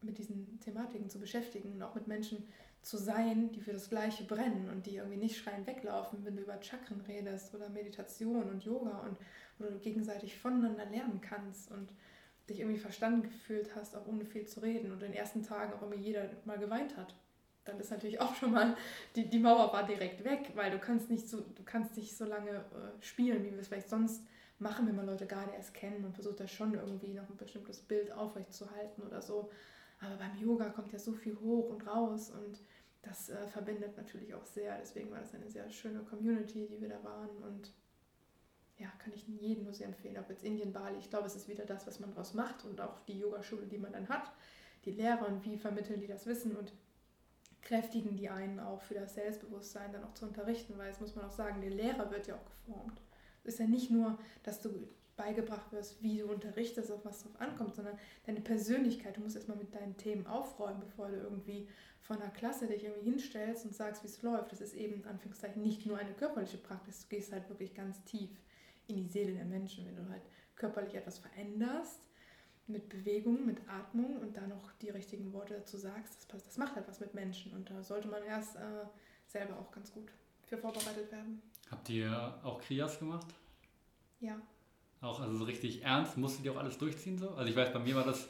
mit diesen Thematiken zu beschäftigen und auch mit Menschen zu sein, die für das Gleiche brennen und die irgendwie nicht schreien weglaufen, wenn du über Chakren redest oder Meditation und Yoga und wo du gegenseitig voneinander lernen kannst und dich irgendwie verstanden gefühlt hast, auch ohne viel zu reden und in den ersten Tagen auch irgendwie jeder mal geweint hat. Dann ist natürlich auch schon mal, die, die Mauer war direkt weg, weil du kannst nicht so, du kannst nicht so lange äh, spielen, wie wir es vielleicht sonst machen, wenn man Leute gerade erst kennen und versucht da schon irgendwie noch ein bestimmtes Bild aufrechtzuerhalten oder so. Aber beim Yoga kommt ja so viel hoch und raus und das äh, verbindet natürlich auch sehr. Deswegen war das eine sehr schöne Community, die wir da waren und ja, kann ich jedem nur sehr empfehlen, ob jetzt Indien, Bali. Ich glaube, es ist wieder das, was man daraus macht und auch die Yogaschule, die man dann hat, die Lehrer und wie vermitteln die das Wissen und kräftigen die einen auch für das Selbstbewusstsein dann auch zu unterrichten, weil es muss man auch sagen, der Lehrer wird ja auch geformt. Ist ja nicht nur, dass du beigebracht wirst, wie du unterrichtest, auf was drauf ankommt, sondern deine Persönlichkeit. Du musst erstmal mit deinen Themen aufräumen, bevor du irgendwie von einer Klasse dich irgendwie hinstellst und sagst, wie es läuft. Das ist eben Anführungszeichen nicht nur eine körperliche Praxis. Du gehst halt wirklich ganz tief in die Seele der Menschen, wenn du halt körperlich etwas veränderst, mit Bewegung, mit Atmung und dann noch die richtigen Worte dazu sagst, das, passt, das macht halt was mit Menschen. Und da sollte man erst äh, selber auch ganz gut für vorbereitet werden. Habt ihr auch Krias gemacht? Ja. Auch also so richtig ernst? Musstet ihr auch alles durchziehen so? Also ich weiß, bei mir war das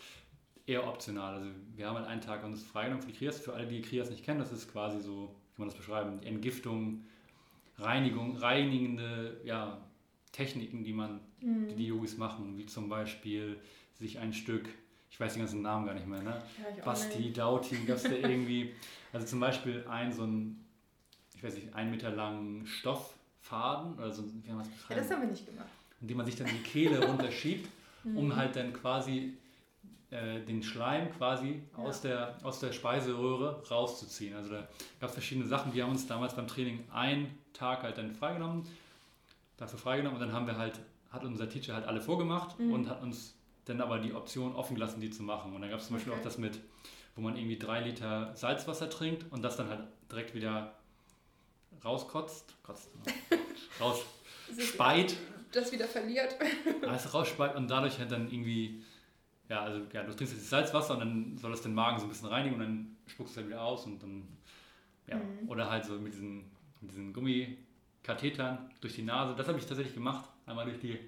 eher optional. Also wir haben halt einen Tag uns freigenommen für die Krias. Für alle, die Krias nicht kennen, das ist quasi so, wie kann man das beschreiben, Entgiftung, Reinigung, reinigende ja, Techniken, die man, die die Yogis machen, wie zum Beispiel sich ein Stück, ich weiß den ganzen Namen gar nicht mehr, ne? Ja, Basti. Dauti, gab es da irgendwie, also zum Beispiel ein so ein, ich weiß nicht, ein Meter langen Stofffaden oder so, wie kann man das Ja, beschreiben? das haben wir nicht gemacht. in dem man sich dann die Kehle runterschiebt, Mhm. um halt dann quasi äh, den Schleim quasi Ja. aus, der, aus der Speiseröhre rauszuziehen. Also da gab es verschiedene Sachen. Wir haben uns damals beim Training einen Tag halt dann freigenommen, dafür freigenommen und dann haben wir halt, hat unser Teacher halt alle vorgemacht Mhm. und hat uns dann aber die Option offen gelassen, die zu machen. Und dann gab es zum Beispiel Okay. auch das mit, wo man irgendwie drei Liter Salzwasser trinkt und das dann halt direkt wieder rauskotzt, kotzt, raus, Sich speit Das wieder verliert. alles rausspeit und dadurch halt dann irgendwie, ja, also ja, du trinkst jetzt das Salzwasser und dann soll das den Magen so ein bisschen reinigen und dann spuckst du es halt wieder aus und dann, ja, Mhm. oder halt so mit diesen, mit diesen Gummikathetern durch die Nase. Das habe ich tatsächlich gemacht, einmal durch die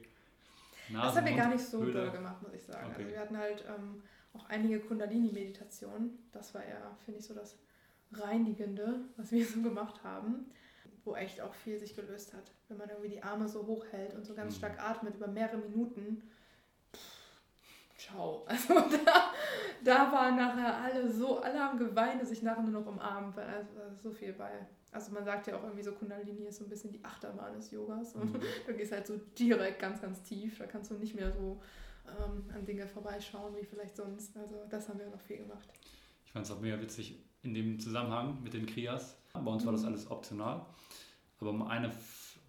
Nase. Das haben wir gar nicht so doll gemacht, muss ich sagen. Okay. Also wir hatten halt ähm, auch einige Kundalini-Meditationen. Das war eher, finde ich, so das Reinigende, was wir so gemacht haben, wo echt auch viel sich gelöst hat. Wenn man irgendwie die Arme so hoch hält und so ganz Mhm. stark atmet über mehrere Minuten. Pff, Schau. Also da, da waren nachher alle so, alle haben geweint und sich nachher nur noch umarmt, weil also, so viel bei. Also man sagt ja auch irgendwie so, Kundalini ist so ein bisschen die Achterbahn des Yogas und mhm. du gehst halt so direkt ganz, ganz tief. Da kannst du nicht mehr so ähm, an Dinge vorbeischauen wie vielleicht sonst. Also das haben wir noch viel gemacht. Ich fand es auch mega witzig in dem Zusammenhang mit den Krias. Bei uns war das alles optional. Aber eine,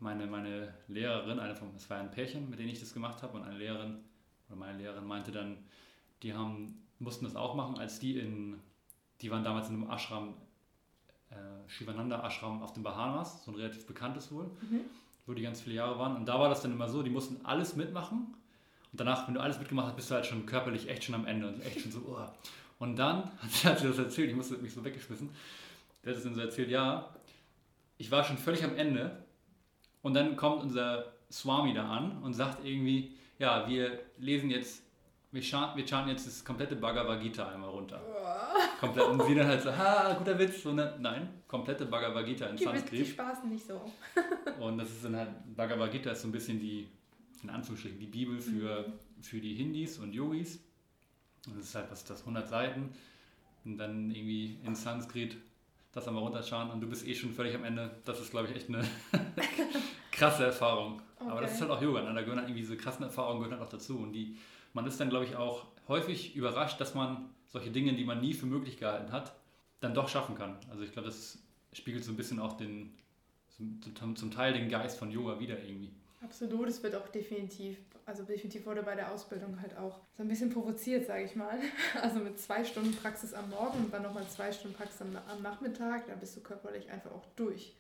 meine, meine Lehrerin, eine von, es war ein Pärchen, mit denen ich das gemacht habe, und eine Lehrerin, oder meine Lehrerin meinte dann, die haben, mussten das auch machen, als die in, die waren damals in einem Ashram, äh, Shivananda Ashram auf den Bahamas, so ein relativ bekanntes wohl, mhm. wo die ganz viele Jahre waren. Und da war das dann immer so, die mussten alles mitmachen. Und danach, wenn du alles mitgemacht hast, bist du halt schon körperlich echt schon am Ende und echt schon so, oh. Und dann hat sie das erzählt, ich musste mich so weggeschmissen. Der hat es dann so erzählt, ja, ich war schon völlig am Ende. Und dann kommt unser Swami da an und sagt irgendwie, ja, wir lesen jetzt, wir chanten, wir chanten jetzt das komplette Bhagavad Gita einmal runter. Komplett. Und sie dann halt so, ha, guter Witz. Und dann, nein, komplette Bhagavad Gita in Sanskrit. Die spaßen nicht so. und das ist dann halt, Bhagavad Gita ist so ein bisschen die, in Anführungsstrichen, die Bibel für, mhm. für die Hindis und Yogis. Und das ist halt, was das, 100 Seiten. Und dann irgendwie in Sanskrit das einmal runterschauen und du bist eh schon völlig am Ende. Das ist, glaube ich, echt eine krasse Erfahrung. Okay. Aber das ist halt auch Yoga. Ne? Da gehören halt irgendwie diese krassen Erfahrungen gehören halt auch dazu. Und die, man ist dann, glaube ich, auch häufig überrascht, dass man solche Dinge, die man nie für möglich gehalten hat, dann doch schaffen kann. Also ich glaube, das spiegelt so ein bisschen auch den, zum, zum Teil den Geist von Yoga wieder irgendwie. Absolut, es wird auch definitiv, also definitiv wurde bei der Ausbildung halt auch so ein bisschen provoziert, sage ich mal. Also mit zwei Stunden Praxis am Morgen und dann nochmal zwei Stunden Praxis am, Nachmittag, da bist du körperlich einfach auch durch.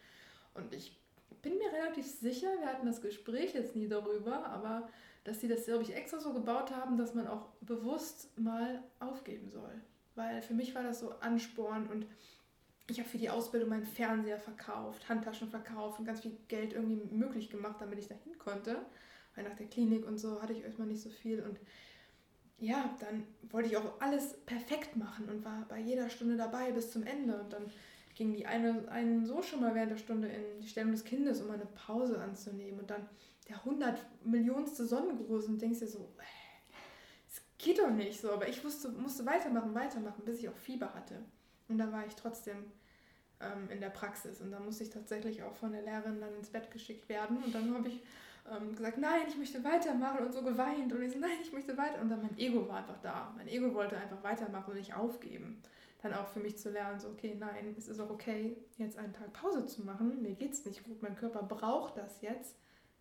Und ich bin mir relativ sicher, wir hatten das Gespräch jetzt nie darüber, aber dass sie das, glaube ich, extra so gebaut haben, dass man auch bewusst mal aufgeben soll. Weil für mich war das so Ansporn und ich habe für die Ausbildung meinen Fernseher verkauft, Handtaschen verkauft und ganz viel Geld irgendwie möglich gemacht, damit ich dahin konnte. Weil nach der Klinik und so hatte ich erstmal nicht so viel. Und ja, dann wollte ich auch alles perfekt machen und war bei jeder Stunde dabei bis zum Ende. Und dann ging die eine einen so schon mal während der Stunde in die Stellung des Kindes, um eine Pause anzunehmen. Und dann der 100 Millionste Sonnengruß und denkst dir so, es geht doch nicht so. Aber ich wusste, musste weitermachen, weitermachen, bis ich auch Fieber hatte. Und da war ich trotzdem ähm, in der Praxis. Und da musste ich tatsächlich auch von der Lehrerin dann ins Bett geschickt werden. Und dann habe ich ähm, gesagt, nein, ich möchte weitermachen und so geweint. Und ich so, nein, ich möchte weiter. Und dann mein Ego war einfach da. Mein Ego wollte einfach weitermachen und nicht aufgeben. Dann auch für mich zu lernen, so, okay, nein, es ist auch okay, jetzt einen Tag Pause zu machen. Mir geht es nicht gut. Mein Körper braucht das jetzt,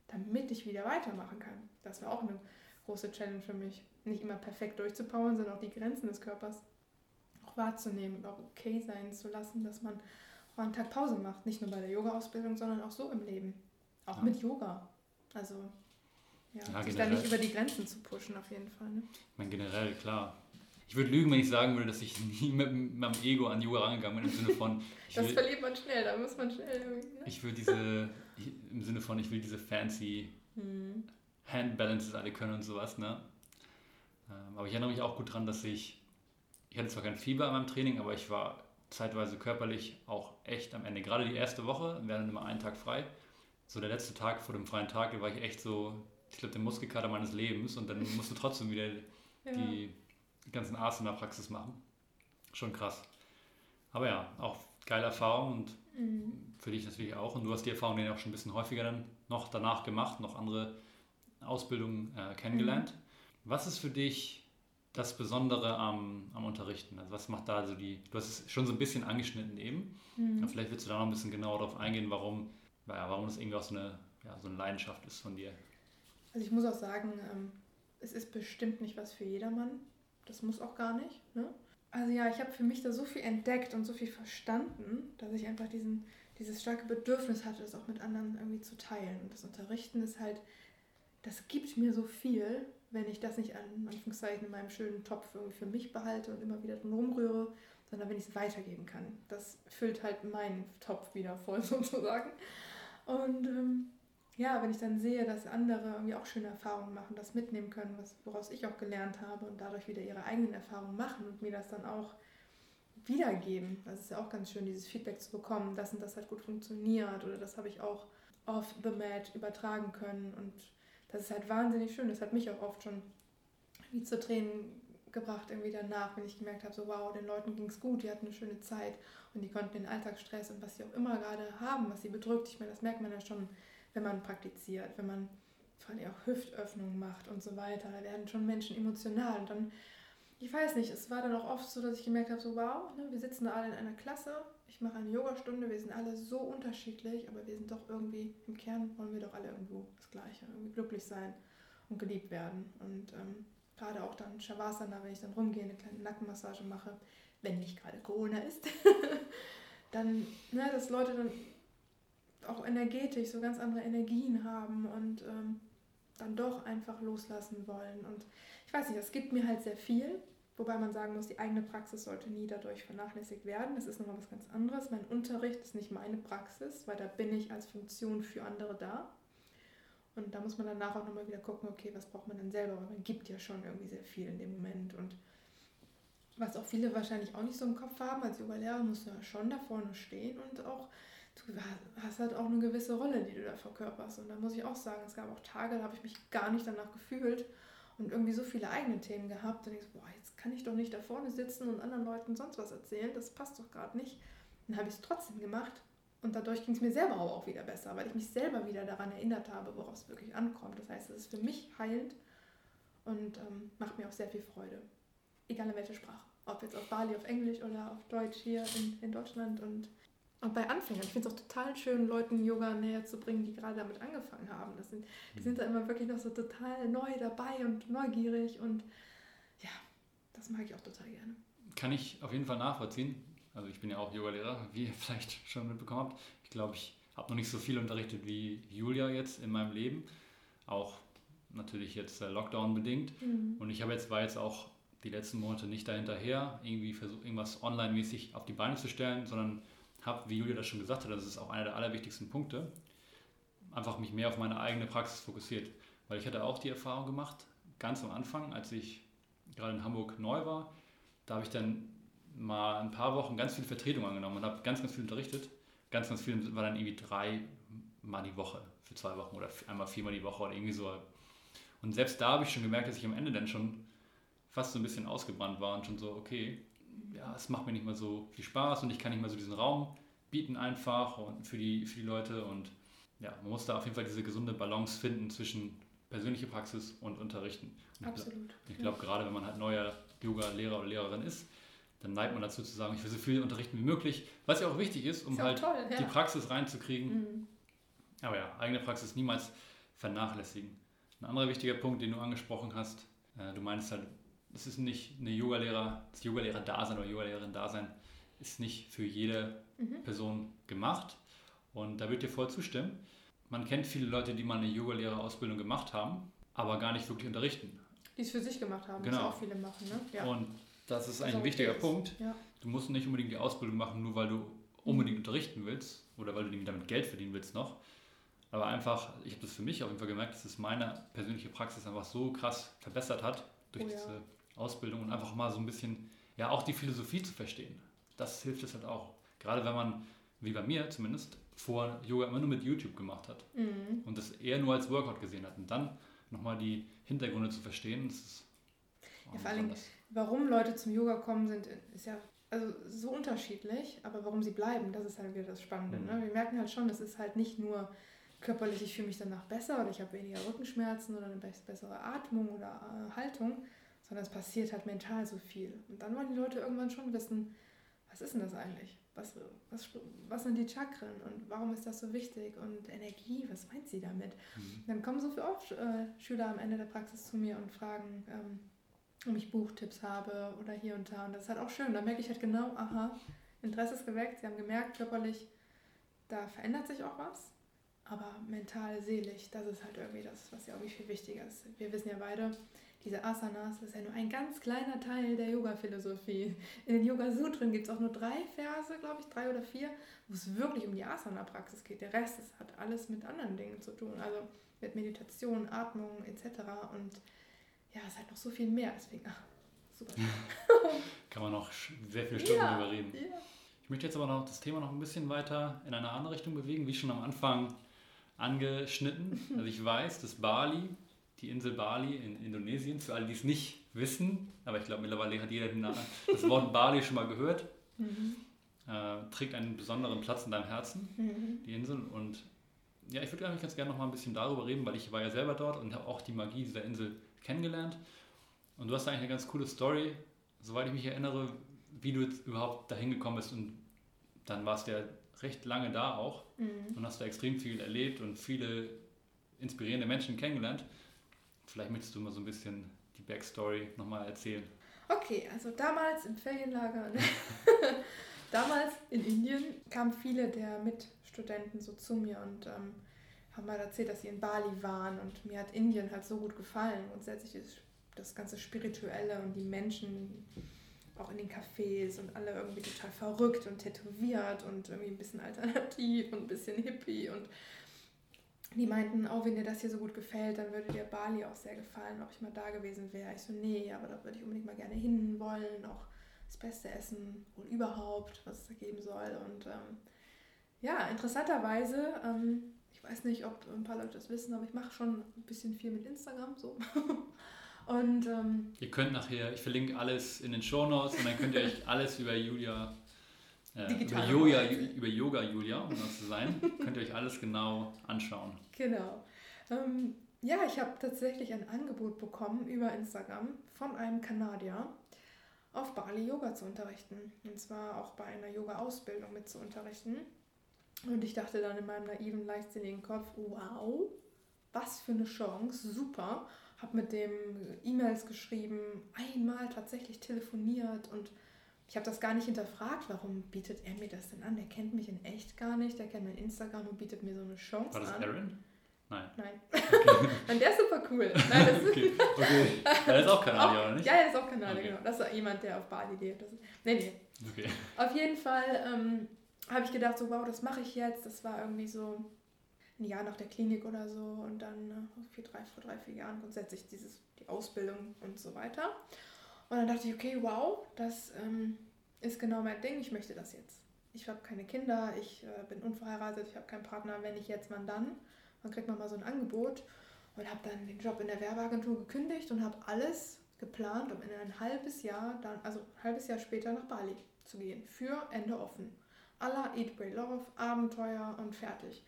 damit ich wieder weitermachen kann. Das war auch eine große Challenge für mich. Nicht immer perfekt durchzupowern, sondern auch die Grenzen des Körpers auch wahrzunehmen und auch okay sein zu lassen, dass man auch einen Tag Pause macht. Nicht nur bei der Yoga-Ausbildung, sondern auch so im Leben. Auch ja. mit Yoga. Also, ja, ja sich da nicht über die Grenzen zu pushen, auf jeden Fall. Ne? Ich meine, generell, klar. Ich würde lügen, wenn ich sagen würde, dass ich nie mit meinem Ego an Yoga rangegangen bin, im Sinne von. das will, verliert man schnell, da muss man schnell irgendwie. Ne? Ich will diese, im Sinne von, ich will diese fancy hm. Hand Balances alle können und sowas, ne? Ähm, aber ich erinnere mich auch gut dran, dass ich, ich hatte zwar kein Fieber in meinem Training, aber ich war zeitweise körperlich auch echt am Ende. Gerade die erste Woche, wir hatten immer einen Tag frei. So der letzte Tag vor dem freien Tag, da war ich echt so, ich glaube, der Muskelkater meines Lebens und dann musst du trotzdem wieder ja. die, ganzen Asana-Praxis machen. Schon krass. Aber ja, auch geile Erfahrung und mhm. für dich natürlich auch. Und du hast die Erfahrung ja auch schon ein bisschen häufiger dann noch danach gemacht, noch andere Ausbildungen äh, kennengelernt. Mhm. Was ist für dich das Besondere am, am Unterrichten? Also was macht da so die, du hast es schon so ein bisschen angeschnitten eben, mhm. vielleicht willst du da noch ein bisschen genauer darauf eingehen, warum, naja, warum das irgendwie auch so eine, ja, so eine Leidenschaft ist von dir. Also ich muss auch sagen, ähm, es ist bestimmt nicht was für jedermann. Das muss auch gar nicht. Ne? Also ja, ich habe für mich da so viel entdeckt und so viel verstanden, dass ich einfach diesen, dieses starke Bedürfnis hatte, das auch mit anderen irgendwie zu teilen. Und das Unterrichten ist halt, das gibt mir so viel, wenn ich das nicht an Anführungszeichen in meinem schönen Topf irgendwie für mich behalte und immer wieder drin rumrühre, sondern wenn ich es weitergeben kann. Das füllt halt meinen Topf wieder voll sozusagen. Und ähm, ja, wenn ich dann sehe, dass andere irgendwie auch schöne Erfahrungen machen, das mitnehmen können, was, woraus ich auch gelernt habe und dadurch wieder ihre eigenen Erfahrungen machen und mir das dann auch wiedergeben. Das ist ja auch ganz schön, dieses Feedback zu bekommen, das und das hat gut funktioniert oder das habe ich auch off the mat übertragen können und das ist halt wahnsinnig schön. Das hat mich auch oft schon wie zu Tränen gebracht irgendwie danach, wenn ich gemerkt habe, so wow, den Leuten ging es gut, die hatten eine schöne Zeit und die konnten den Alltagsstress und was sie auch immer gerade haben, was sie bedrückt, ich meine, das merkt man ja schon, wenn man praktiziert, wenn man vor allem auch Hüftöffnungen macht und so weiter, da werden schon Menschen emotional und dann, ich weiß nicht, es war dann auch oft so, dass ich gemerkt habe, so wow, ne, wir sitzen da alle in einer Klasse, ich mache eine Yogastunde, wir sind alle so unterschiedlich, aber wir sind doch irgendwie, im Kern wollen wir doch alle irgendwo das Gleiche, irgendwie glücklich sein und geliebt werden und ähm, gerade auch dann Shavasana, wenn ich dann rumgehe, eine kleine Nackenmassage mache, wenn nicht gerade Corona ist, dann, ne, dass Leute dann auch energetisch so ganz andere Energien haben und ähm, dann doch einfach loslassen wollen. Und ich weiß nicht, das gibt mir halt sehr viel, wobei man sagen muss, die eigene Praxis sollte nie dadurch vernachlässigt werden. Das ist nochmal was ganz anderes. Mein Unterricht ist nicht meine Praxis, weil da bin ich als Funktion für andere da. Und da muss man danach auch nochmal wieder gucken, okay, was braucht man denn selber? Weil man gibt ja schon irgendwie sehr viel in dem Moment. Und was auch viele wahrscheinlich auch nicht so im Kopf haben, als Yoga-Lehrer musst ja schon da vorne stehen und auch, du hast halt auch eine gewisse Rolle, die du da verkörperst. Und da muss ich auch sagen, es gab auch Tage, da habe ich mich gar nicht danach gefühlt und irgendwie so viele eigene Themen gehabt. Und ich so, boah, jetzt kann ich doch nicht da vorne sitzen und anderen Leuten sonst was erzählen, das passt doch gerade nicht. Dann habe ich es trotzdem gemacht und dadurch ging es mir selber auch wieder besser, weil ich mich selber wieder daran erinnert habe, worauf es wirklich ankommt. Das heißt, es ist für mich heilend und ähm, macht mir auch sehr viel Freude. Egal in welcher Sprache. Ob jetzt auf Bali, auf Englisch oder auf Deutsch hier in, in Deutschland. Und, und bei Anfängern. Ich finde es auch total schön, Leuten Yoga näher zu bringen, die gerade damit angefangen haben. Das sind, die sind da immer wirklich noch so total neu dabei und neugierig. Und das mag ich auch total gerne. Kann ich auf jeden Fall nachvollziehen. Also ich bin ja auch Yogalehrer, wie ihr vielleicht schon mitbekommen habt. Ich glaube, ich habe noch nicht so viel unterrichtet wie Julia jetzt in meinem Leben. Auch natürlich jetzt äh, Lockdown bedingt. Mhm. Und ich habe jetzt, war jetzt auch die letzten Monate nicht dahinterher, irgendwie versucht, irgendwas online-mäßig auf die Beine zu stellen, sondern habe, wie Julia das schon gesagt hat, das ist auch einer der allerwichtigsten Punkte, einfach mich mehr auf meine eigene Praxis fokussiert. Weil ich hatte auch die Erfahrung gemacht, ganz am Anfang, als ich gerade in Hamburg neu war, da habe ich dann mal ein paar Wochen ganz viel Vertretung angenommen und habe ganz, ganz viel unterrichtet. Ganz, ganz viel war dann irgendwie drei Mal die Woche für zwei Wochen oder einmal viermal die Woche oder irgendwie so. Und selbst da habe ich schon gemerkt, dass ich am Ende dann schon fast so ein bisschen ausgebrannt war und schon so, okay, ja, es macht mir nicht mehr so viel Spaß und ich kann nicht mehr so diesen Raum bieten einfach und für die, für die Leute und ja, man muss da auf jeden Fall diese gesunde Balance finden zwischen persönliche Praxis und Unterrichten. Und Absolut. Ich glaube, glaub, gerade wenn man halt neuer Yoga-Lehrer oder Lehrerin ist, dann neigt man dazu zu sagen, ich will so viel unterrichten wie möglich, was ja auch wichtig ist, um ist halt toll, ja. die Praxis reinzukriegen. Mhm. Aber ja, eigene Praxis niemals vernachlässigen. Ein anderer wichtiger Punkt, den du angesprochen hast, äh, du meinst halt, es ist nicht eine Yogalehrer, das Yogalehrer-Dasein oder Yogalehrerin-Dasein ist nicht für jede mhm. Person gemacht. Und da wird dir voll zustimmen. Man kennt viele Leute, die mal eine Yogalehrerausbildung gemacht haben, aber gar nicht wirklich unterrichten. Die es für sich gemacht haben, genau. was auch viele machen. Ne? Ja. Und das ist ein wichtiger ist. Punkt. Ja. Du musst nicht unbedingt die Ausbildung machen, nur weil du unbedingt mhm. unterrichten willst oder weil du damit Geld verdienen willst noch. Aber einfach, ich habe das für mich auf jeden Fall gemerkt, dass es meine persönliche Praxis einfach so krass verbessert hat durch oh, diese Ausbildung und einfach mal so ein bisschen, ja, auch die Philosophie zu verstehen. Das hilft es halt auch. Gerade wenn man, wie bei mir zumindest, vor Yoga immer nur mit YouTube gemacht hat mhm. und das eher nur als Workout gesehen hat. Und dann nochmal die Hintergründe zu verstehen, das ist ja, vor allem, warum Leute zum Yoga kommen, sind, ist ja also so unterschiedlich, aber warum sie bleiben, das ist halt wieder das Spannende. Mhm. Ne? Wir merken halt schon, das ist halt nicht nur körperlich, ich fühle mich danach besser oder ich habe weniger Rückenschmerzen oder eine bessere Atmung oder äh, Haltung, sondern es passiert halt mental so viel. Und dann wollen die Leute irgendwann schon wissen, was ist denn das eigentlich? Was, was, was sind die Chakren und warum ist das so wichtig? Und Energie, was meint sie damit? Mhm. Dann kommen so viele oft äh, Schüler am Ende der Praxis zu mir und fragen, ähm, ob ich Buchtipps habe oder hier und da. Und das ist halt auch schön. Da merke ich halt genau, aha, Interesse ist geweckt. Sie haben gemerkt, körperlich, da verändert sich auch was. Aber mental, seelisch, das ist halt irgendwie das, was ja irgendwie viel wichtiger ist. Wir wissen ja beide, diese Asanas ist ja nur ein ganz kleiner Teil der Yoga-Philosophie. In den Yoga-Sutren gibt es auch nur drei Verse, glaube ich, drei oder vier, wo es wirklich um die Asana-Praxis geht. Der Rest ist, hat alles mit anderen Dingen zu tun, also mit Meditation, Atmung etc. Und ja, es ist halt noch so viel mehr, deswegen, ach, super. Kann man noch sehr viele Stunden ja, darüber reden. Ja. Ich möchte jetzt aber noch das Thema noch ein bisschen weiter in eine andere Richtung bewegen, wie schon am Anfang angeschnitten. Also ich weiß, dass Bali die Insel Bali in Indonesien. Für alle, die es nicht wissen, aber ich glaube mittlerweile hat jeder das Wort Bali schon mal gehört. Mhm. Äh, trägt einen besonderen Platz in deinem Herzen, mhm. die Insel. Und ja, ich würde eigentlich ganz gerne noch mal ein bisschen darüber reden, weil ich war ja selber dort und habe auch die Magie dieser Insel kennengelernt. Und du hast eigentlich eine ganz coole Story, soweit ich mich erinnere, wie du jetzt überhaupt dahin gekommen bist. Und dann warst du ja recht lange da auch mhm. und hast da extrem viel erlebt und viele inspirierende Menschen kennengelernt. Vielleicht möchtest du mal so ein bisschen die Backstory nochmal erzählen. Okay, also damals im Ferienlager, ne? damals in Indien kamen viele der Mitstudenten so zu mir und ähm, haben mal erzählt, dass sie in Bali waren und mir hat Indien halt so gut gefallen. Grundsätzlich ist das ganze Spirituelle und die Menschen auch in den Cafés und alle irgendwie total verrückt und tätowiert und irgendwie ein bisschen alternativ und ein bisschen hippie und die meinten, oh, wenn dir das hier so gut gefällt, dann würde dir Bali auch sehr gefallen, ob ich mal da gewesen wäre. Ich so, nee, aber da würde ich unbedingt mal gerne hin wollen, auch das beste Essen wohl überhaupt, was es da geben soll. Und ähm, ja, interessanterweise, ähm, ich weiß nicht, ob ein paar Leute das wissen, aber ich mache schon ein bisschen viel mit Instagram so. und ähm, ihr könnt nachher, ich verlinke alles in den Show Notes und dann könnt ihr euch alles über Julia äh, über, Yoga, über Yoga Julia, um das zu sein, könnt ihr euch alles genau anschauen. Genau. Ähm, ja, ich habe tatsächlich ein Angebot bekommen über Instagram von einem Kanadier, auf Bali Yoga zu unterrichten. Und zwar auch bei einer Yoga-Ausbildung mit zu unterrichten. Und ich dachte dann in meinem naiven, leichtsinnigen Kopf, wow, was für eine Chance, super. Habe mit dem E-Mails geschrieben, einmal tatsächlich telefoniert und ich habe das gar nicht hinterfragt, warum bietet er mir das denn an? Der kennt mich in echt gar nicht, der kennt mein Instagram und bietet mir so eine Chance an. War das an. Aaron? Nein. Nein. Okay. und der ist super cool. Nein, das okay. okay. Der ist auch Kanadier, oder nicht? Ja, er ist auch Kanadier, okay. genau. Das war jemand, der auf Bali lebt. Das nee, nee. Okay. Auf jeden Fall ähm, habe ich gedacht, so, wow, das mache ich jetzt. Das war irgendwie so ein Jahr nach der Klinik oder so und dann äh, vier, drei, vor drei, vier Jahren grundsätzlich dieses, die Ausbildung und so weiter. Und dann dachte ich, okay, wow, das ähm, ist genau mein Ding, ich möchte das jetzt. Ich habe keine Kinder, ich äh, bin unverheiratet, ich habe keinen Partner, wenn ich jetzt, wann dann? Dann kriegt man mal so ein Angebot und habe dann den Job in der Werbeagentur gekündigt und habe alles geplant, um in ein halbes Jahr, dann, also ein halbes Jahr später nach Bali zu gehen. Für Ende offen. Allah, Eat, Pray, Love, Abenteuer und fertig.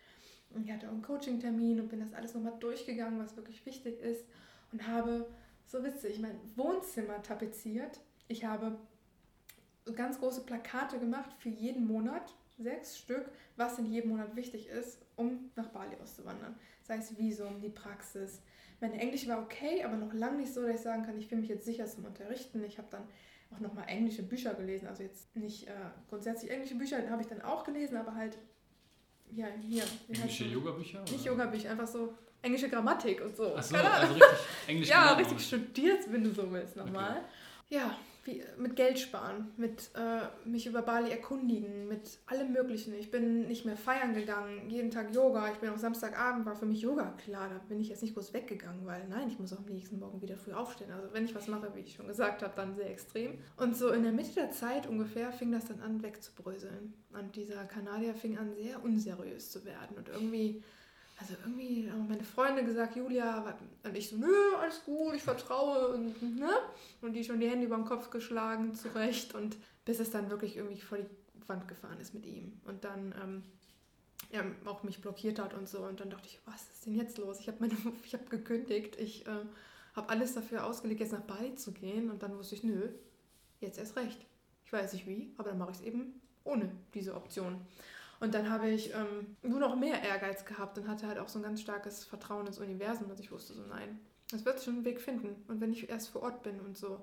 Und ich hatte auch einen Coaching-Termin und bin das alles nochmal durchgegangen, was wirklich wichtig ist. Und habe so witzig, mein Wohnzimmer tapeziert. Ich habe ganz große Plakate gemacht für jeden Monat, sechs Stück, was in jedem Monat wichtig ist, um nach Bali auszuwandern. Sei es Visum, die Praxis. Mein Englisch war okay, aber noch lange nicht so, dass ich sagen kann, ich fühle mich jetzt sicher zum Unterrichten. Ich habe dann auch nochmal englische Bücher gelesen. Also jetzt nicht äh, grundsätzlich englische Bücher habe ich dann auch gelesen, aber halt ja, hier. Englische Yoga-Bücher? Nicht Yoga-Bücher, einfach so englische Grammatik und so. Ach so, also richtig Englisch Ja, richtig studiert, wenn du so willst, nochmal. Okay. Ja, wie, mit Geld sparen, mit äh, mich über Bali erkundigen, mit allem Möglichen. Ich bin nicht mehr feiern gegangen, jeden Tag Yoga. Ich bin auch Samstagabend, war für mich Yoga klar. Da bin ich jetzt nicht bloß weggegangen, weil nein, ich muss auch am nächsten Morgen wieder früh aufstehen. Also wenn ich was mache, wie ich schon gesagt habe, dann sehr extrem. Und so in der Mitte der Zeit ungefähr fing das dann an wegzubröseln. Und dieser Kanadier fing an sehr unseriös zu werden und irgendwie also irgendwie haben meine Freunde gesagt, Julia, und ich so, nö, alles gut, ich vertraue und, ne? Und die schon die Hände über den Kopf geschlagen, zurecht und bis es dann wirklich irgendwie vor die Wand gefahren ist mit ihm und dann ähm, er auch mich blockiert hat und so und dann dachte ich, was ist denn jetzt los? Ich habe habe gekündigt, ich äh, habe alles dafür ausgelegt, jetzt nach Bali zu gehen und dann wusste ich, nö, jetzt erst recht. Ich weiß nicht wie, aber dann mache ich es eben ohne diese Option. Und dann habe ich ähm, nur noch mehr Ehrgeiz gehabt und hatte halt auch so ein ganz starkes Vertrauen ins Universum, dass ich wusste, so nein, es wird schon einen Weg finden. Und wenn ich erst vor Ort bin und so.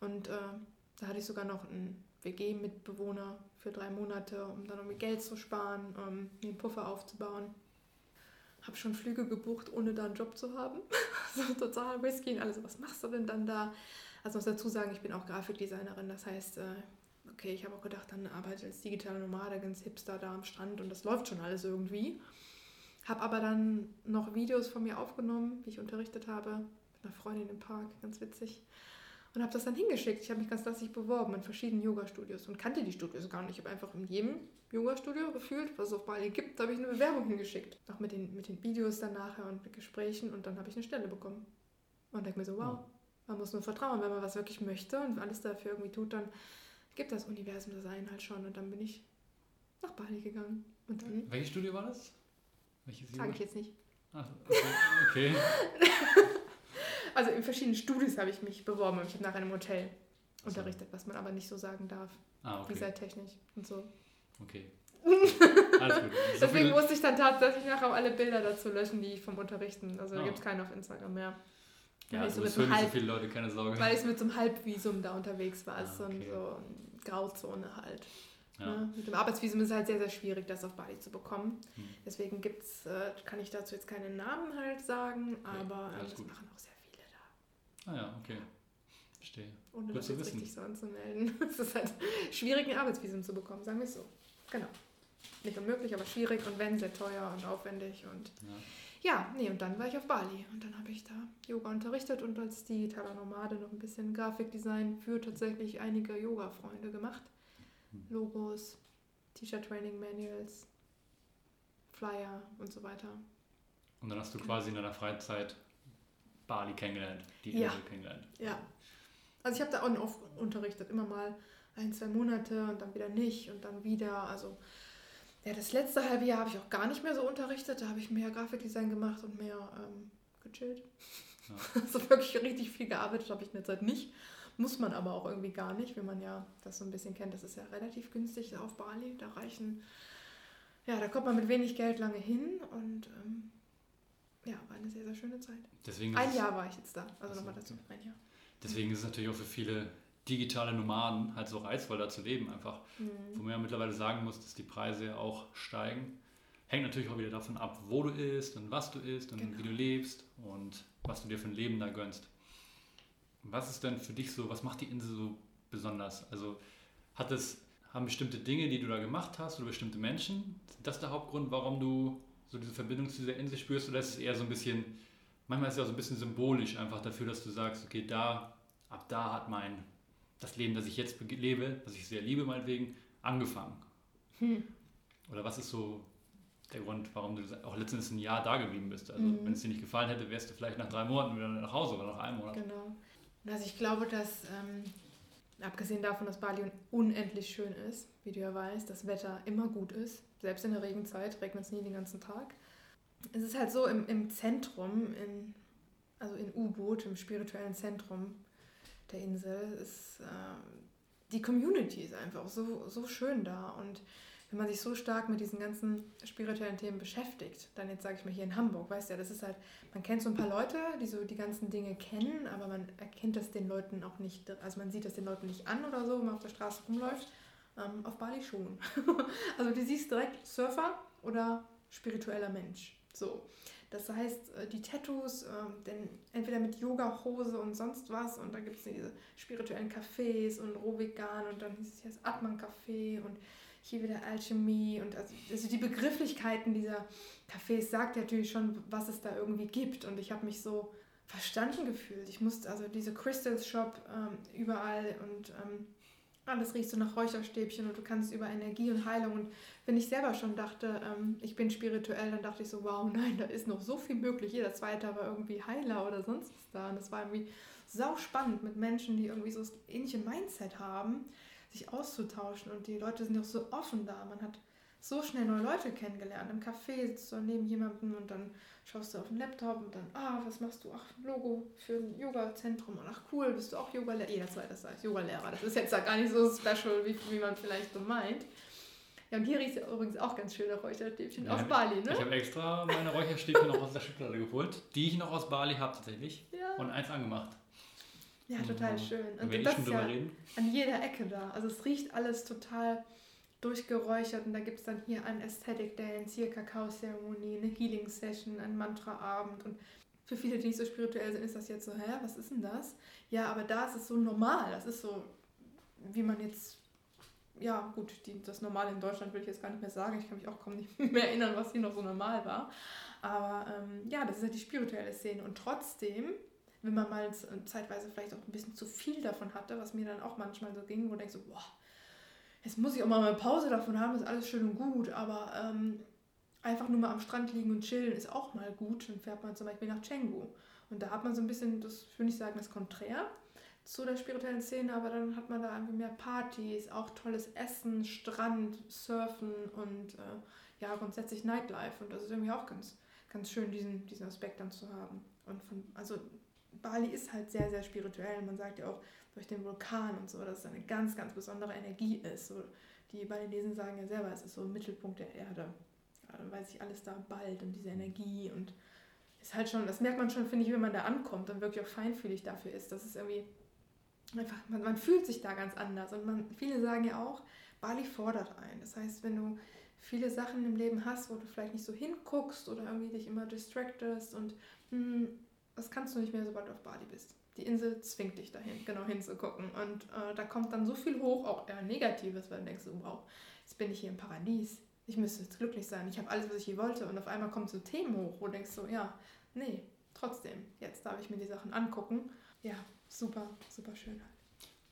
Und äh, da hatte ich sogar noch einen WG-Mitbewohner für drei Monate, um dann irgendwie Geld zu sparen, um den Puffer aufzubauen. Habe schon Flüge gebucht, ohne da einen Job zu haben. so total risky und alles. Was machst du denn dann da? Also muss dazu sagen, ich bin auch Grafikdesignerin, das heißt, äh, okay, ich habe auch gedacht, dann arbeite ich als digitale Nomade ganz hipster da am Strand und das läuft schon alles irgendwie. Habe aber dann noch Videos von mir aufgenommen, wie ich unterrichtet habe, mit einer Freundin im Park, ganz witzig. Und habe das dann hingeschickt. Ich habe mich ganz klassisch beworben in verschiedenen Yoga-Studios und kannte die Studios gar nicht. Ich habe einfach in jedem Yoga-Studio gefühlt, was es auf Bali gibt, habe ich eine Bewerbung hingeschickt. Auch mit den, mit den Videos dann nachher und mit Gesprächen und dann habe ich eine Stelle bekommen. Und denke mir so, wow, man muss nur vertrauen, wenn man was wirklich möchte und alles dafür irgendwie tut, dann gibt das Universum das einen halt schon. Und dann bin ich nach Bali gegangen. Und dann Welche Studie war das? Welches sage ich jetzt nicht. Ach, okay. okay. Also in verschiedenen Studies habe ich mich beworben und ich habe nach einem Hotel so. unterrichtet, was man aber nicht so sagen darf, Ah, okay. visatechnisch und so. Okay. Alles gut. So Deswegen musste ich dann tatsächlich nachher auch alle Bilder dazu löschen, die ich vom Unterrichten. Also da Oh. gibt es keinen auf Instagram mehr. Ja, weil ich so mit nicht so Halb- viele Leute, keine Sorge. Weil ich mit so einem Halbvisum da unterwegs war, Ah, also okay. so eine Grauzone halt. ja. Ne? Mit dem Arbeitsvisum ist es halt sehr, sehr schwierig, das auf Bali zu bekommen. Hm. Deswegen gibt's, äh, kann ich dazu jetzt keinen Namen halt sagen, aber ähm, das gut. machen auch sehr viele da. Ah ja, okay. Verstehe. Ohne Gut das jetzt wissen. richtig so anzumelden. Es ist halt schwierig, ein Arbeitsvisum zu bekommen, sagen wir es so. Genau. Nicht unmöglich, aber schwierig und wenn, sehr teuer und aufwendig und Ja. Ja, nee, und dann war ich auf Bali und dann habe ich da Yoga unterrichtet und als digitaler Nomade noch ein bisschen Grafikdesign für tatsächlich einige Yoga-Freunde gemacht. Hm. Logos, T-Shirt-Training-Manuals, Flyer und so weiter. Und dann hast du quasi in deiner Freizeit Bali kennengelernt, die Ja. Insel kennengelernt. Ja. Also ich habe da on off unterrichtet, immer mal ein, zwei Monate und dann wieder nicht und dann wieder. Also ja, das letzte halbe Jahr habe ich auch gar nicht mehr so unterrichtet. Da habe ich mehr Grafikdesign gemacht und mehr ähm, gechillt. Ja. Also wirklich richtig viel gearbeitet habe ich in der Zeit nicht. Muss man aber auch irgendwie gar nicht, wenn man ja das so ein bisschen kennt. Das ist ja relativ günstig auf Bali. Da reichen, ja, da kommt man mit wenig Geld lange hin und ähm, ja, war eine sehr, sehr schöne Zeit. Deswegen Ein Jahr war ich jetzt da. Also nochmal dazu. Ein Jahr. Deswegen ist es natürlich auch für viele digitale Nomaden halt so reizvoll, da zu leben einfach. Mhm. Wo man ja mittlerweile sagen muss, dass die Preise auch steigen. Hängt natürlich auch wieder davon ab, wo du isst und was du isst und Genau. wie du lebst und was du dir für ein Leben da gönnst. Was ist denn für dich so, was macht die Insel so besonders? Also hat es, haben bestimmte Dinge, die du da gemacht hast oder bestimmte Menschen, sind das der Hauptgrund, warum du so diese Verbindung zu dieser Insel spürst oder ist es eher so ein bisschen, manchmal ist es ja auch so ein bisschen symbolisch einfach dafür, dass du sagst, okay, da, ab da hat mein, das Leben, das ich jetzt be- lebe, das ich sehr liebe meinetwegen, angefangen. Hm. Oder was ist so der Grund, warum du auch letztens ein Jahr da geblieben bist? Also Mhm. wenn es dir nicht gefallen hätte, wärst du vielleicht nach drei Monaten wieder nach Hause oder nach einem Monat. Genau. Also ich glaube, dass, ähm, abgesehen davon, dass Bali unendlich schön ist, wie du ja weißt, das Wetter immer gut ist, selbst in der Regenzeit regnet es nie den ganzen Tag. Es ist halt so im, im Zentrum, in, also in U-Boot, im spirituellen Zentrum der Insel, ist äh, die Community ist einfach so, so schön da. Und wenn man sich so stark mit diesen ganzen spirituellen Themen beschäftigt, dann jetzt sage ich mal hier in Hamburg, weißt du ja, das ist halt, man kennt so ein paar Leute, die so die ganzen Dinge kennen, aber man erkennt das den Leuten auch nicht, also man sieht das den Leuten nicht an oder so, wenn man auf der Straße rumläuft. Ähm, auf Bali schon. also du siehst direkt Surfer oder spiritueller Mensch. So. Das heißt, äh, die Tattoos, ähm, denn entweder mit Yoga-Hose und sonst was und dann gibt es diese spirituellen Cafés und rohvegan und dann hieß es hier das Atman-Café und hier wieder Alchemie und also, also die Begrifflichkeiten dieser Cafés sagt natürlich schon, was es da irgendwie gibt und ich habe mich so verstanden gefühlt. Ich musste also diese Crystals Shop ähm, überall und ähm, alles riecht so nach Räucherstäbchen und du kannst über Energie und Heilung und wenn ich selber schon dachte, ähm, ich bin spirituell, dann dachte ich so, wow, nein, da ist noch so viel möglich. Jeder zweite war irgendwie Heiler oder sonst was da und das war irgendwie sau spannend mit Menschen, die irgendwie so das ähnliche Mindset haben, sich auszutauschen und die Leute sind auch so offen da. Man hat so schnell neue Leute kennengelernt. Im Café sitzt du neben jemandem und dann schaust du auf den Laptop und dann, ah, was machst du? Ach, Logo für ein Yoga-Zentrum. Und ach, cool, bist du auch Yoga-Lehrer? Jeder zweite sagt Yoga-Lehrer. Das ist jetzt ja gar nicht so special, wie, wie man vielleicht so meint. Hier riecht ja übrigens auch ganz schön nach Räucherstäbchen. Ja, aus Bali, Ich ne? habe extra meine Räucherstäbchen noch aus der Schublade geholt, die ich noch aus Bali habe tatsächlich Ja, und eins angemacht. ja total schön. Und ich das ist ja reden. an jeder Ecke da. Also es riecht alles total durchgeräuchert und da gibt es dann hier einen Aesthetic Dance, hier Kakaozeremonie, eine Healing Session, einen Mantraabend und für viele, die nicht so spirituell sind, ist das jetzt so, hä, was ist denn das? Ja, aber da ist es so normal. Das ist so, wie man jetzt, ja gut, die, das Normale in Deutschland will ich jetzt gar nicht mehr sagen. Ich kann mich auch kaum nicht mehr erinnern, was hier noch so normal war. Aber ähm, ja, das ist halt die spirituelle Szene. Und trotzdem, wenn man mal zeitweise vielleicht auch ein bisschen zu viel davon hatte, was mir dann auch manchmal so ging, wo denkst so, boah, jetzt muss ich auch mal eine Pause davon haben, ist alles schön und gut, aber ähm, einfach nur mal am Strand liegen und chillen ist auch mal gut. Dann fährt man zum Beispiel nach Canggu. Und da hat man so ein bisschen, das würde ich sagen, das Konträr zu der spirituellen Szene, aber dann hat man da irgendwie mehr Partys, auch tolles Essen, Strand, Surfen und äh, ja, grundsätzlich Nightlife. Und das ist irgendwie auch ganz, ganz schön, diesen, diesen Aspekt dann zu haben. Und von, also Bali ist halt sehr, sehr spirituell. Man sagt ja auch durch den Vulkan und so, dass es eine ganz, ganz besondere Energie ist. So, die Balinesen sagen ja selber, es ist so ein Mittelpunkt der Erde. Ja, weil sich alles da ballt und diese Energie und ist halt schon, das merkt man schon, finde ich, wenn man da ankommt und wirklich auch feinfühlig dafür ist. Das ist irgendwie einfach, man, man fühlt sich da ganz anders. Und man, viele sagen ja auch, Bali fordert ein. Das heißt, wenn du viele Sachen im Leben hast, wo du vielleicht nicht so hinguckst oder irgendwie dich immer distractest und hm, das kannst du nicht mehr, sobald du auf Bali bist. Die Insel zwingt dich dahin, genau hinzugucken. Und äh, da kommt dann so viel hoch, auch eher Negatives, weil du denkst, wow, jetzt bin ich hier im Paradies. Ich müsste jetzt glücklich sein. Ich habe alles, was ich hier wollte. Und auf einmal kommen so Themen hoch, wo du denkst so, ja, nee, trotzdem, jetzt darf ich mir die Sachen angucken. Ja, super, super schön halt.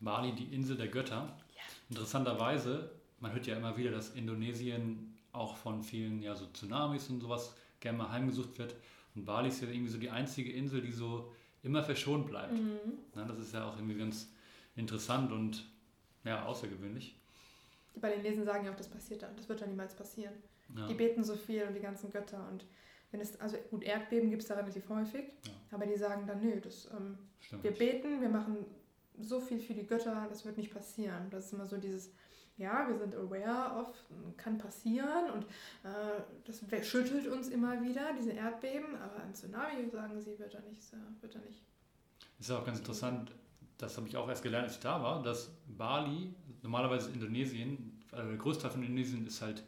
Bali, die Insel der Götter. Ja. Interessanterweise, man hört ja immer wieder, dass Indonesien auch von vielen ja, so Tsunamis und sowas gerne mal heimgesucht wird. Und Bali ist ja irgendwie so die einzige Insel, die so immer verschont bleibt. Mhm. Na, das ist ja auch irgendwie ganz interessant und ja, außergewöhnlich. Die Balinesen sagen ja auch, das passiert dann. Das wird dann niemals passieren. Ja. Die beten so viel und die ganzen Götter und wenn es, also gut, Erdbeben gibt es da relativ häufig, ja. aber die sagen dann, nö, das, ähm, wir beten, wir machen so viel für die Götter, das wird nicht passieren. Das ist immer so dieses, ja, wir sind aware of, kann passieren und äh, das schüttelt uns immer wieder, diese Erdbeben, aber ein Tsunami, sagen sie, wird da nicht. Wird da nicht. Das ist auch ganz interessant, das habe ich auch erst gelernt, als ich da war, dass Bali, normalerweise Indonesien, also der Großteil von Indonesien ist halt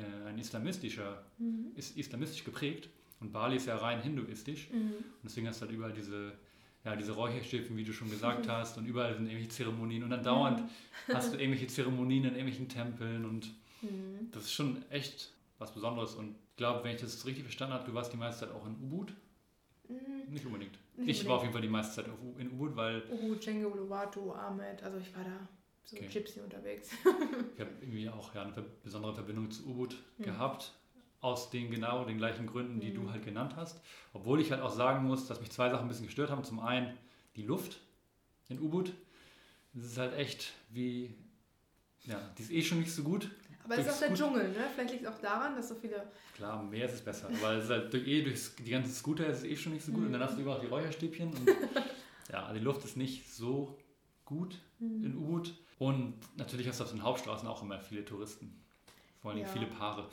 äh, ein islamistischer, mhm. ist islamistisch geprägt und Bali ist ja rein hinduistisch mhm. und deswegen hast du halt überall diese ja, diese Räucherstäbchen, wie du schon gesagt mhm. hast, und überall sind irgendwelche Zeremonien und dann dauernd hast du irgendwelche Zeremonien in irgendwelchen Tempeln und mhm. das ist schon echt was Besonderes und ich glaube, wenn ich das richtig verstanden habe, du warst die meiste Zeit auch in Ubud. Mhm. Nicht unbedingt. Nicht ich unbedingt. war auf jeden Fall die meiste Zeit in Ubud, weil... Ubud, Cenge, Uluwatu, Ahmed, also ich war da so okay. Gypsy unterwegs. ich habe irgendwie auch ja, eine besondere Verbindung zu Ubud mhm. gehabt aus den genau den gleichen Gründen, die mhm. du halt genannt hast. Obwohl ich halt auch sagen muss, dass mich zwei Sachen ein bisschen gestört haben. Zum einen die Luft in U-Boot. Das ist halt echt wie, ja, die ist eh schon nicht so gut. Aber es ist auch der Dschungel, ne? Vielleicht liegt es auch daran, dass so viele. Klar, mehr ist es besser. Weil es halt durch, eh durch die ganzen Scooter ist es eh schon nicht so gut. Mhm. Und dann hast du überall die Räucherstäbchen. Und ja, die Luft ist nicht so gut mhm. in U-Boot. Und natürlich hast du auf den Hauptstraßen auch immer viele Touristen. Vor allem ja. viele Paare.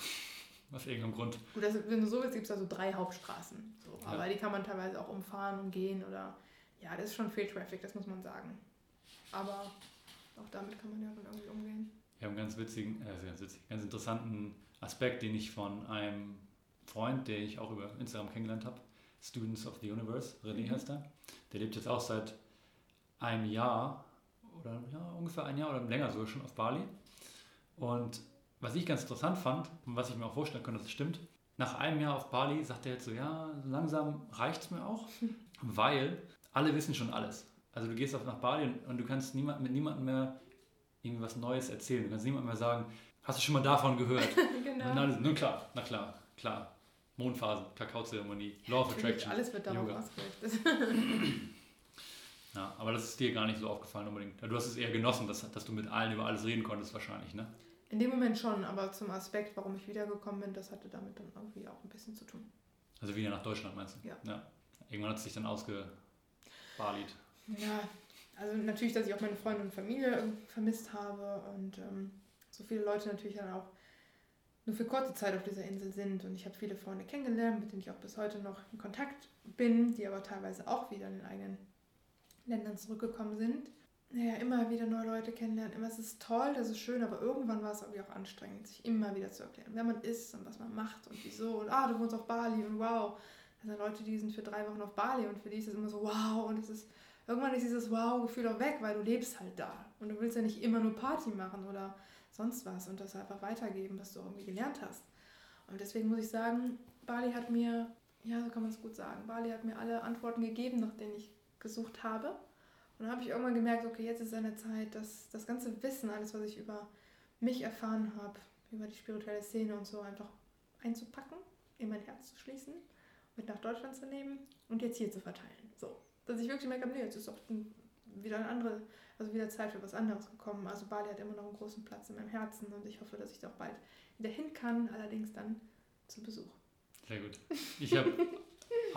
Aus irgendeinem Grund. Gut, also, wenn du so willst, gibt es also drei Hauptstraßen. So. Ja. Aber die kann man teilweise auch umfahren und gehen oder. Ja, das ist schon viel Traffic, das muss man sagen. Aber auch damit kann man ja dann irgendwie umgehen. Ich habe einen ganz witzigen, äh, ganz, witzig, ganz interessanten Aspekt, den ich von einem Freund, den ich auch über Instagram kennengelernt habe, Students of the Universe, René mhm. heißt er. Der lebt jetzt auch seit einem Jahr oder ja, ungefähr ein Jahr oder länger sogar schon auf Bali. Und was ich ganz interessant fand und was ich mir auch vorstellen kann, dass es stimmt, nach einem Jahr auf Bali sagt er jetzt so, ja, langsam reicht es mir auch, weil alle wissen schon alles. Also du gehst auf nach Bali und, du kannst niemand, mit niemandem mehr irgendwie was Neues erzählen. Du kannst niemandem mehr sagen, hast du schon mal davon gehört? genau. Na, na klar, na klar, klar. Mondphasen, Kakaozeremonie, Law of Attraction. Alles wird darauf ausgerichtet. ja, aber das ist dir gar nicht so aufgefallen unbedingt. Du hast es eher genossen, dass, dass du mit allen über alles reden konntest wahrscheinlich, ne? In dem Moment schon, aber zum Aspekt, warum ich wiedergekommen bin, das hatte damit dann irgendwie auch ein bisschen zu tun. Also wieder nach Deutschland meinst du? Ja. ja. Irgendwann hat es sich dann ausgebalit. Ja, also natürlich, dass ich auch meine Freunde und Familie vermisst habe und ähm, so viele Leute natürlich dann auch nur für kurze Zeit auf dieser Insel sind. Und ich habe viele Freunde kennengelernt, mit denen ich auch bis heute noch in Kontakt bin, die aber teilweise auch wieder in den eigenen Ländern zurückgekommen sind naja, immer wieder neue Leute kennenlernen. Immer, es ist toll, das ist schön, aber irgendwann war es irgendwie auch anstrengend, sich immer wieder zu erklären, wer man ist und was man macht und wieso. Und ah, du wohnst auf Bali und wow. Das sind Leute, die sind für drei Wochen auf Bali und für die ist es immer so wow. Und es ist, irgendwann ist dieses Wow-Gefühl auch weg, weil du lebst halt da. Und du willst ja nicht immer nur Party machen oder sonst was und das einfach weitergeben, was du irgendwie gelernt hast. Und deswegen muss ich sagen, Bali hat mir, ja, so kann man es gut sagen, Bali hat mir alle Antworten gegeben, nach denen ich gesucht habe. Und dann habe ich irgendwann gemerkt, okay, jetzt ist eine Zeit, dass das ganze Wissen, alles, was ich über mich erfahren habe, über die spirituelle Szene und so, einfach einzupacken, in mein Herz zu schließen mit nach Deutschland zu nehmen und jetzt hier zu verteilen. So. Dass ich wirklich merke, nee, jetzt ist auch wieder eine andere, also wieder Zeit für was anderes gekommen. Also Bali hat immer noch einen großen Platz in meinem Herzen und ich hoffe, dass ich da auch bald wieder hin kann, allerdings dann zu Besuch. Sehr gut. Ich habe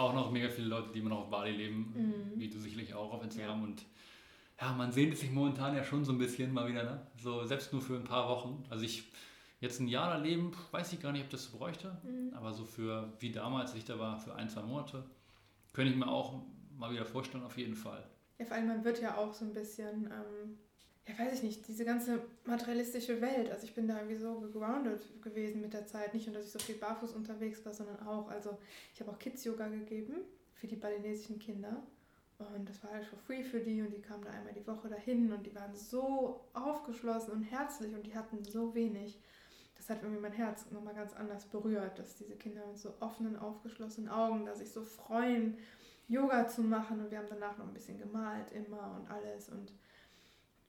auch noch mega viele Leute, die immer noch auf Bali leben, mhm. wie du sicherlich auch auf Instagram. Ja. Und ja, man sehnt sich momentan ja schon so ein bisschen mal wieder, ne? So selbst nur für ein paar Wochen. Also ich jetzt ein Jahr da leben, weiß ich gar nicht, ob das so bräuchte. Mhm. Aber so für wie damals, als ich da war, für ein, zwei Monate, könnte ich mir auch mal wieder vorstellen, auf jeden Fall. Ja, vor allem man wird ja auch so ein bisschen ähm ja, weiß ich nicht, diese ganze materialistische Welt. Also ich bin da irgendwie so gegroundet gewesen mit der Zeit. Nicht nur, dass ich so viel barfuß unterwegs war, sondern auch, also ich habe auch Kids-Yoga gegeben für die balinesischen Kinder. Und das war halt for free für die und die kamen da einmal die Woche dahin und die waren so aufgeschlossen und herzlich und die hatten so wenig. Das hat irgendwie mein Herz nochmal ganz anders berührt, dass diese Kinder mit so offenen, aufgeschlossenen Augen, dass sich so freuen, Yoga zu machen und wir haben danach noch ein bisschen gemalt immer und alles und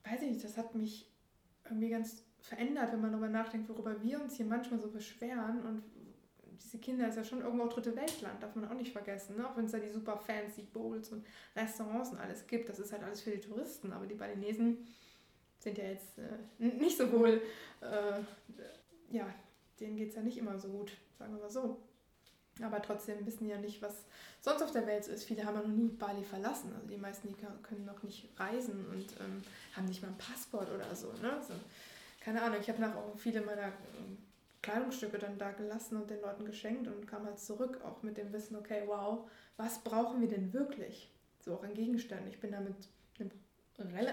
weiß ich nicht, das hat mich irgendwie ganz verändert, wenn man darüber nachdenkt, worüber wir uns hier manchmal so beschweren. Und diese Kinder ist ja schon irgendwo auch dritte Weltland, darf man auch nicht vergessen. Ne? Auch wenn es da die super fancy Bowls und Restaurants und alles gibt, das ist halt alles für die Touristen. Aber die Balinesen sind ja jetzt äh, nicht so wohl, äh, ja, denen geht es ja nicht immer so gut, sagen wir mal so. Aber trotzdem wissen ja nicht, was sonst auf der Welt ist. Viele haben ja noch nie Bali verlassen. Also die meisten, die können noch nicht reisen und ähm, haben nicht mal ein Passport oder so. Ne? Also, keine Ahnung, ich habe nach auch viele meiner ähm, Kleidungsstücke dann da gelassen und den Leuten geschenkt und kam halt zurück auch mit dem Wissen, okay, wow, was brauchen wir denn wirklich? So auch an Gegenständen. Ich bin da mit einem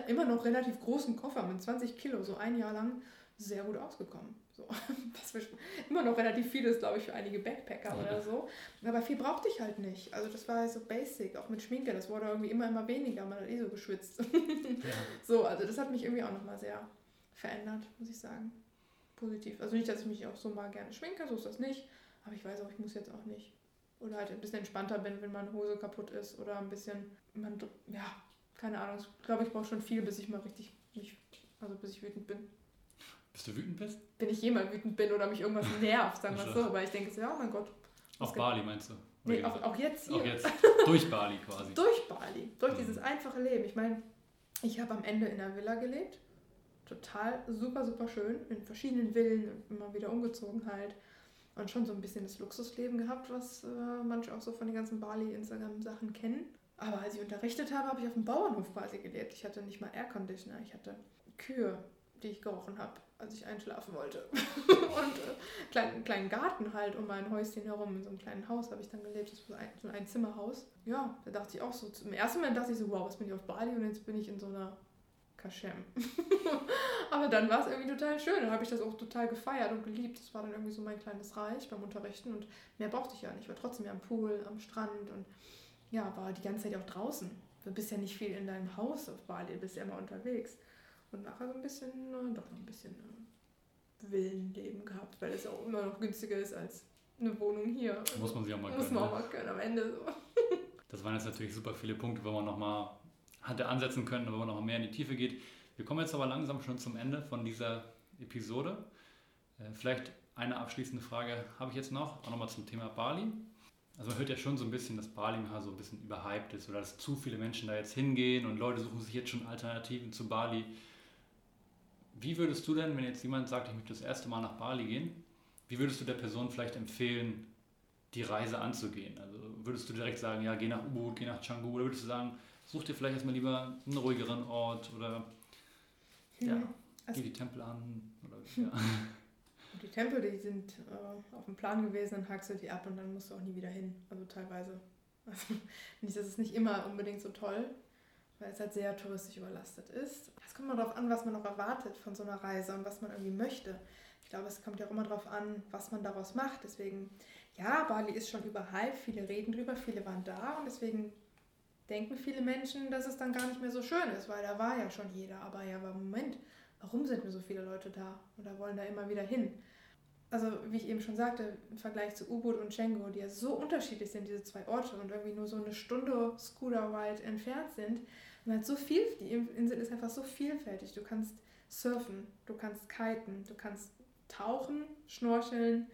immer noch relativ großen Koffer mit 20 Kilo so ein Jahr lang sehr gut ausgekommen. So, was immer noch relativ viel ist, glaube ich, für einige Backpacker ja. oder so. Aber viel brauchte ich halt nicht. Also das war so basic, auch mit Schminke. Das wurde irgendwie immer, immer weniger. Man hat eh so geschwitzt. Ja. So, also das hat mich irgendwie auch nochmal sehr verändert, muss ich sagen. Positiv. Also nicht, dass ich mich auch so mal gerne schminke, so ist das nicht. Aber ich weiß auch, ich muss jetzt auch nicht. Oder halt ein bisschen entspannter bin, wenn meine Hose kaputt ist. Oder ein bisschen, man, ja, keine Ahnung. Ich glaube, ich brauche schon viel, bis ich mal richtig, mich, also bis ich wütend bin. Bis du wütend bist? Wenn ich jemand wütend bin oder mich irgendwas nervt, sagen wir so. Weil ich denke so, ja, oh mein Gott. Auf Bali meinst du? Nee, auch, auch, jetzt hier. Auch jetzt. Durch Bali quasi. durch Bali. Durch mhm. dieses einfache Leben. Ich meine, ich habe am Ende in einer Villa gelebt. Total super, super schön. In verschiedenen Villen immer wieder umgezogen halt. Und schon so ein bisschen das Luxusleben gehabt, was äh, manche auch so von den ganzen Bali-Instagram-Sachen kennen. Aber als ich unterrichtet habe, habe ich auf dem Bauernhof quasi gelebt. Ich hatte nicht mal Airconditioner. Ich hatte Kühe, die ich gerochen habe als ich einschlafen wollte. und äh, kleinen, kleinen Garten halt um mein Häuschen herum, in so einem kleinen Haus habe ich dann gelebt, das war ein, so ein Zimmerhaus. Ja, da dachte ich auch so, im ersten Moment dachte ich so, wow, was bin ich auf Bali und jetzt bin ich in so einer Kaschem. Aber dann war es irgendwie total schön, dann habe ich das auch total gefeiert und geliebt. Das war dann irgendwie so mein kleines Reich beim Unterrichten und mehr brauchte ich ja nicht. Ich war trotzdem ja am Pool, am Strand und ja, war die ganze Zeit auch draußen. Du bist ja nicht viel in deinem Haus auf Bali, du bist ja immer unterwegs. Und nachher so ein bisschen, äh, doch noch ein bisschen äh, Villenleben gehabt, weil es auch immer noch günstiger ist als eine Wohnung hier. Muss man sich auch mal können. Muss man auch ne? mal können am Ende so. Das waren jetzt natürlich super viele Punkte, wo man nochmal hatte ansetzen können, wo man noch mehr in die Tiefe geht. Wir kommen jetzt aber langsam schon zum Ende von dieser Episode. Äh, vielleicht eine abschließende Frage habe ich jetzt noch, auch nochmal zum Thema Bali. Also man hört ja schon so ein bisschen, dass Bali so ein bisschen überhyped ist oder dass zu viele Menschen da jetzt hingehen und Leute suchen sich jetzt schon Alternativen zu Bali. Wie würdest du denn, wenn jetzt jemand sagt, ich möchte das erste Mal nach Bali gehen, wie würdest du der Person vielleicht empfehlen, die Reise anzugehen? Also würdest du direkt sagen, ja, geh nach Ubud, geh nach Canggu, oder würdest du sagen, such dir vielleicht erstmal lieber einen ruhigeren Ort oder ja, hm, also, geh die Tempel an oder ja. Die Tempel, die sind äh, auf dem Plan gewesen, dann hakst du die ab und dann musst du auch nie wieder hin. Also teilweise. Also nicht, das ist nicht immer unbedingt so toll, weil es halt sehr touristisch überlastet ist. Es kommt mal darauf an, was man noch erwartet von so einer Reise und was man irgendwie möchte. Ich glaube, es kommt ja auch immer darauf an, was man daraus macht. Deswegen, ja, Bali ist schon überhyped, viele reden drüber, viele waren da und deswegen denken viele Menschen, dass es dann gar nicht mehr so schön ist, weil da war ja schon jeder. Aber ja, aber Moment, warum sind mir so viele Leute da oder wollen da immer wieder hin? Also, wie ich eben schon sagte, im Vergleich zu U-Boot und Chengo, die ja so unterschiedlich sind, diese zwei Orte und irgendwie nur so eine Stunde Scooter-Ride entfernt sind, und so viel, die Insel ist einfach so vielfältig. Du kannst surfen, du kannst kiten, du kannst tauchen, schnorcheln,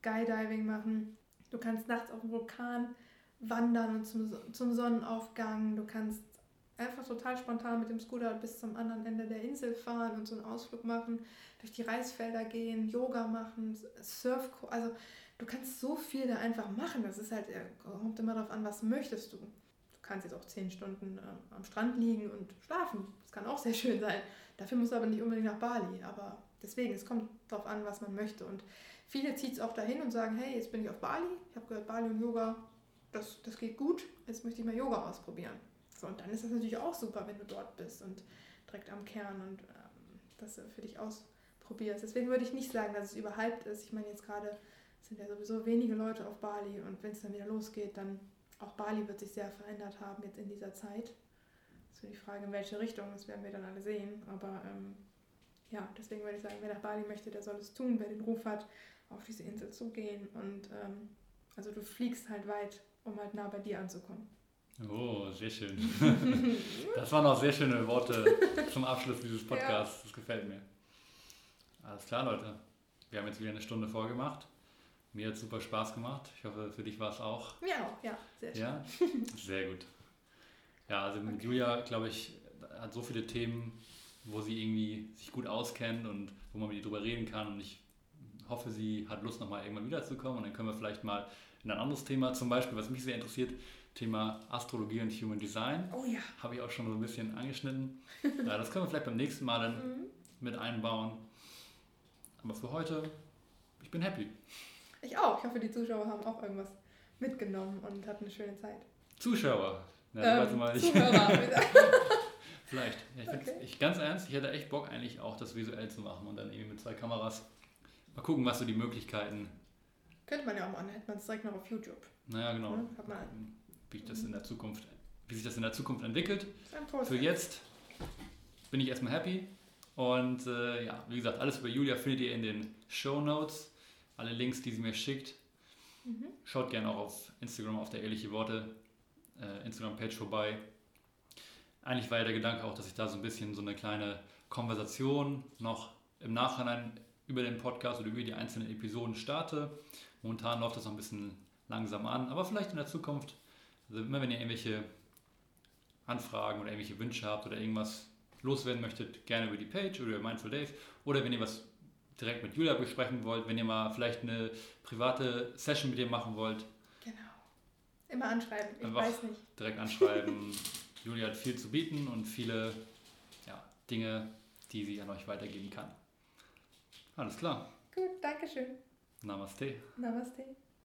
Skydiving machen. Du kannst nachts auf dem Vulkan wandern und zum, zum Sonnenaufgang. Du kannst einfach total spontan mit dem Scooter bis zum anderen Ende der Insel fahren und so einen Ausflug machen, durch die Reisfelder gehen, Yoga machen, Surf, also du kannst so viel da einfach machen. Das ist halt, kommt immer darauf an, was möchtest du. Kannst jetzt auch zehn Stunden äh, am Strand liegen und schlafen. Das kann auch sehr schön sein. Dafür musst du aber nicht unbedingt nach Bali. Aber deswegen, es kommt darauf an, was man möchte. Und viele zieht es auch dahin und sagen, hey, jetzt bin ich auf Bali. Ich habe gehört, Bali und Yoga, das, das geht gut. Jetzt möchte ich mal Yoga ausprobieren. So, und dann ist das natürlich auch super, wenn du dort bist und direkt am Kern und ähm, das für dich ausprobierst. Deswegen würde ich nicht sagen, dass es überhyped ist. Ich meine, jetzt gerade sind ja sowieso wenige Leute auf Bali und wenn es dann wieder losgeht, dann auch Bali wird sich sehr verändert haben jetzt in dieser Zeit. Das ist die Frage, in welche Richtung, das werden wir dann alle sehen. Aber ähm, ja, deswegen würde ich sagen, wer nach Bali möchte, der soll es tun, wer den Ruf hat, auf diese Insel zu gehen. Und ähm, also du fliegst halt weit, um halt nah bei dir anzukommen. Oh, sehr schön. Das waren auch sehr schöne Worte zum Abschluss dieses Podcasts. Das gefällt mir. Alles klar, Leute. Wir haben jetzt wieder eine Stunde vorgemacht. Mir hat super Spaß gemacht. Ich hoffe, für dich war es auch. Mir auch, ja. Sehr schön. Ja? Sehr gut. Ja, also mit okay. Julia, glaube ich, hat so viele Themen, wo sie irgendwie sich gut auskennt und wo man mit ihr drüber reden kann. Und ich hoffe, sie hat Lust, nochmal irgendwann wiederzukommen. Und dann können wir vielleicht mal in ein anderes Thema, zum Beispiel, was mich sehr interessiert, Thema Astrologie und Human Design. Oh ja. Habe ich auch schon so ein bisschen angeschnitten. ja, das können wir vielleicht beim nächsten Mal dann mhm. mit einbauen. Aber für heute, ich bin happy. Ich auch. Ich hoffe, die Zuschauer haben auch irgendwas mitgenommen und hatten eine schöne Zeit. Zuschauer? Na, ähm, mal. Zuhörer. vielleicht. Ja, ich, okay. ich, ganz ernst, ich hätte echt Bock eigentlich auch das visuell zu machen und dann irgendwie mit zwei Kameras. Mal gucken, was so die Möglichkeiten. Könnte man ja auch machen, hätte man es direkt noch auf YouTube. Naja, genau. Ja, hat man wie, ich das in der Zukunft, wie sich das in der Zukunft entwickelt. Für jetzt bin ich erstmal happy. Und äh, ja, wie gesagt, alles über Julia findet ihr in den Show Notes. Alle Links, die sie mir schickt. Mhm. Schaut gerne auch auf Instagram auf der Ehrliche Worte äh, Instagram-Page vorbei. Eigentlich war ja der Gedanke auch, dass ich da so ein bisschen so eine kleine Konversation noch im Nachhinein über den Podcast oder über die einzelnen Episoden starte. Momentan läuft das noch ein bisschen langsam an, aber vielleicht in der Zukunft also immer wenn ihr irgendwelche Anfragen oder irgendwelche Wünsche habt oder irgendwas loswerden möchtet, gerne über die Page oder über Mindful Days. Oder wenn ihr was direkt mit Julia besprechen wollt, wenn ihr mal vielleicht eine private Session mit ihr machen wollt. Genau. Immer anschreiben, ich weiß nicht. Direkt anschreiben. Julia hat viel zu bieten und viele ja, Dinge, die sie an euch weitergeben kann. Alles klar. Gut, danke schön. Namaste. Namaste.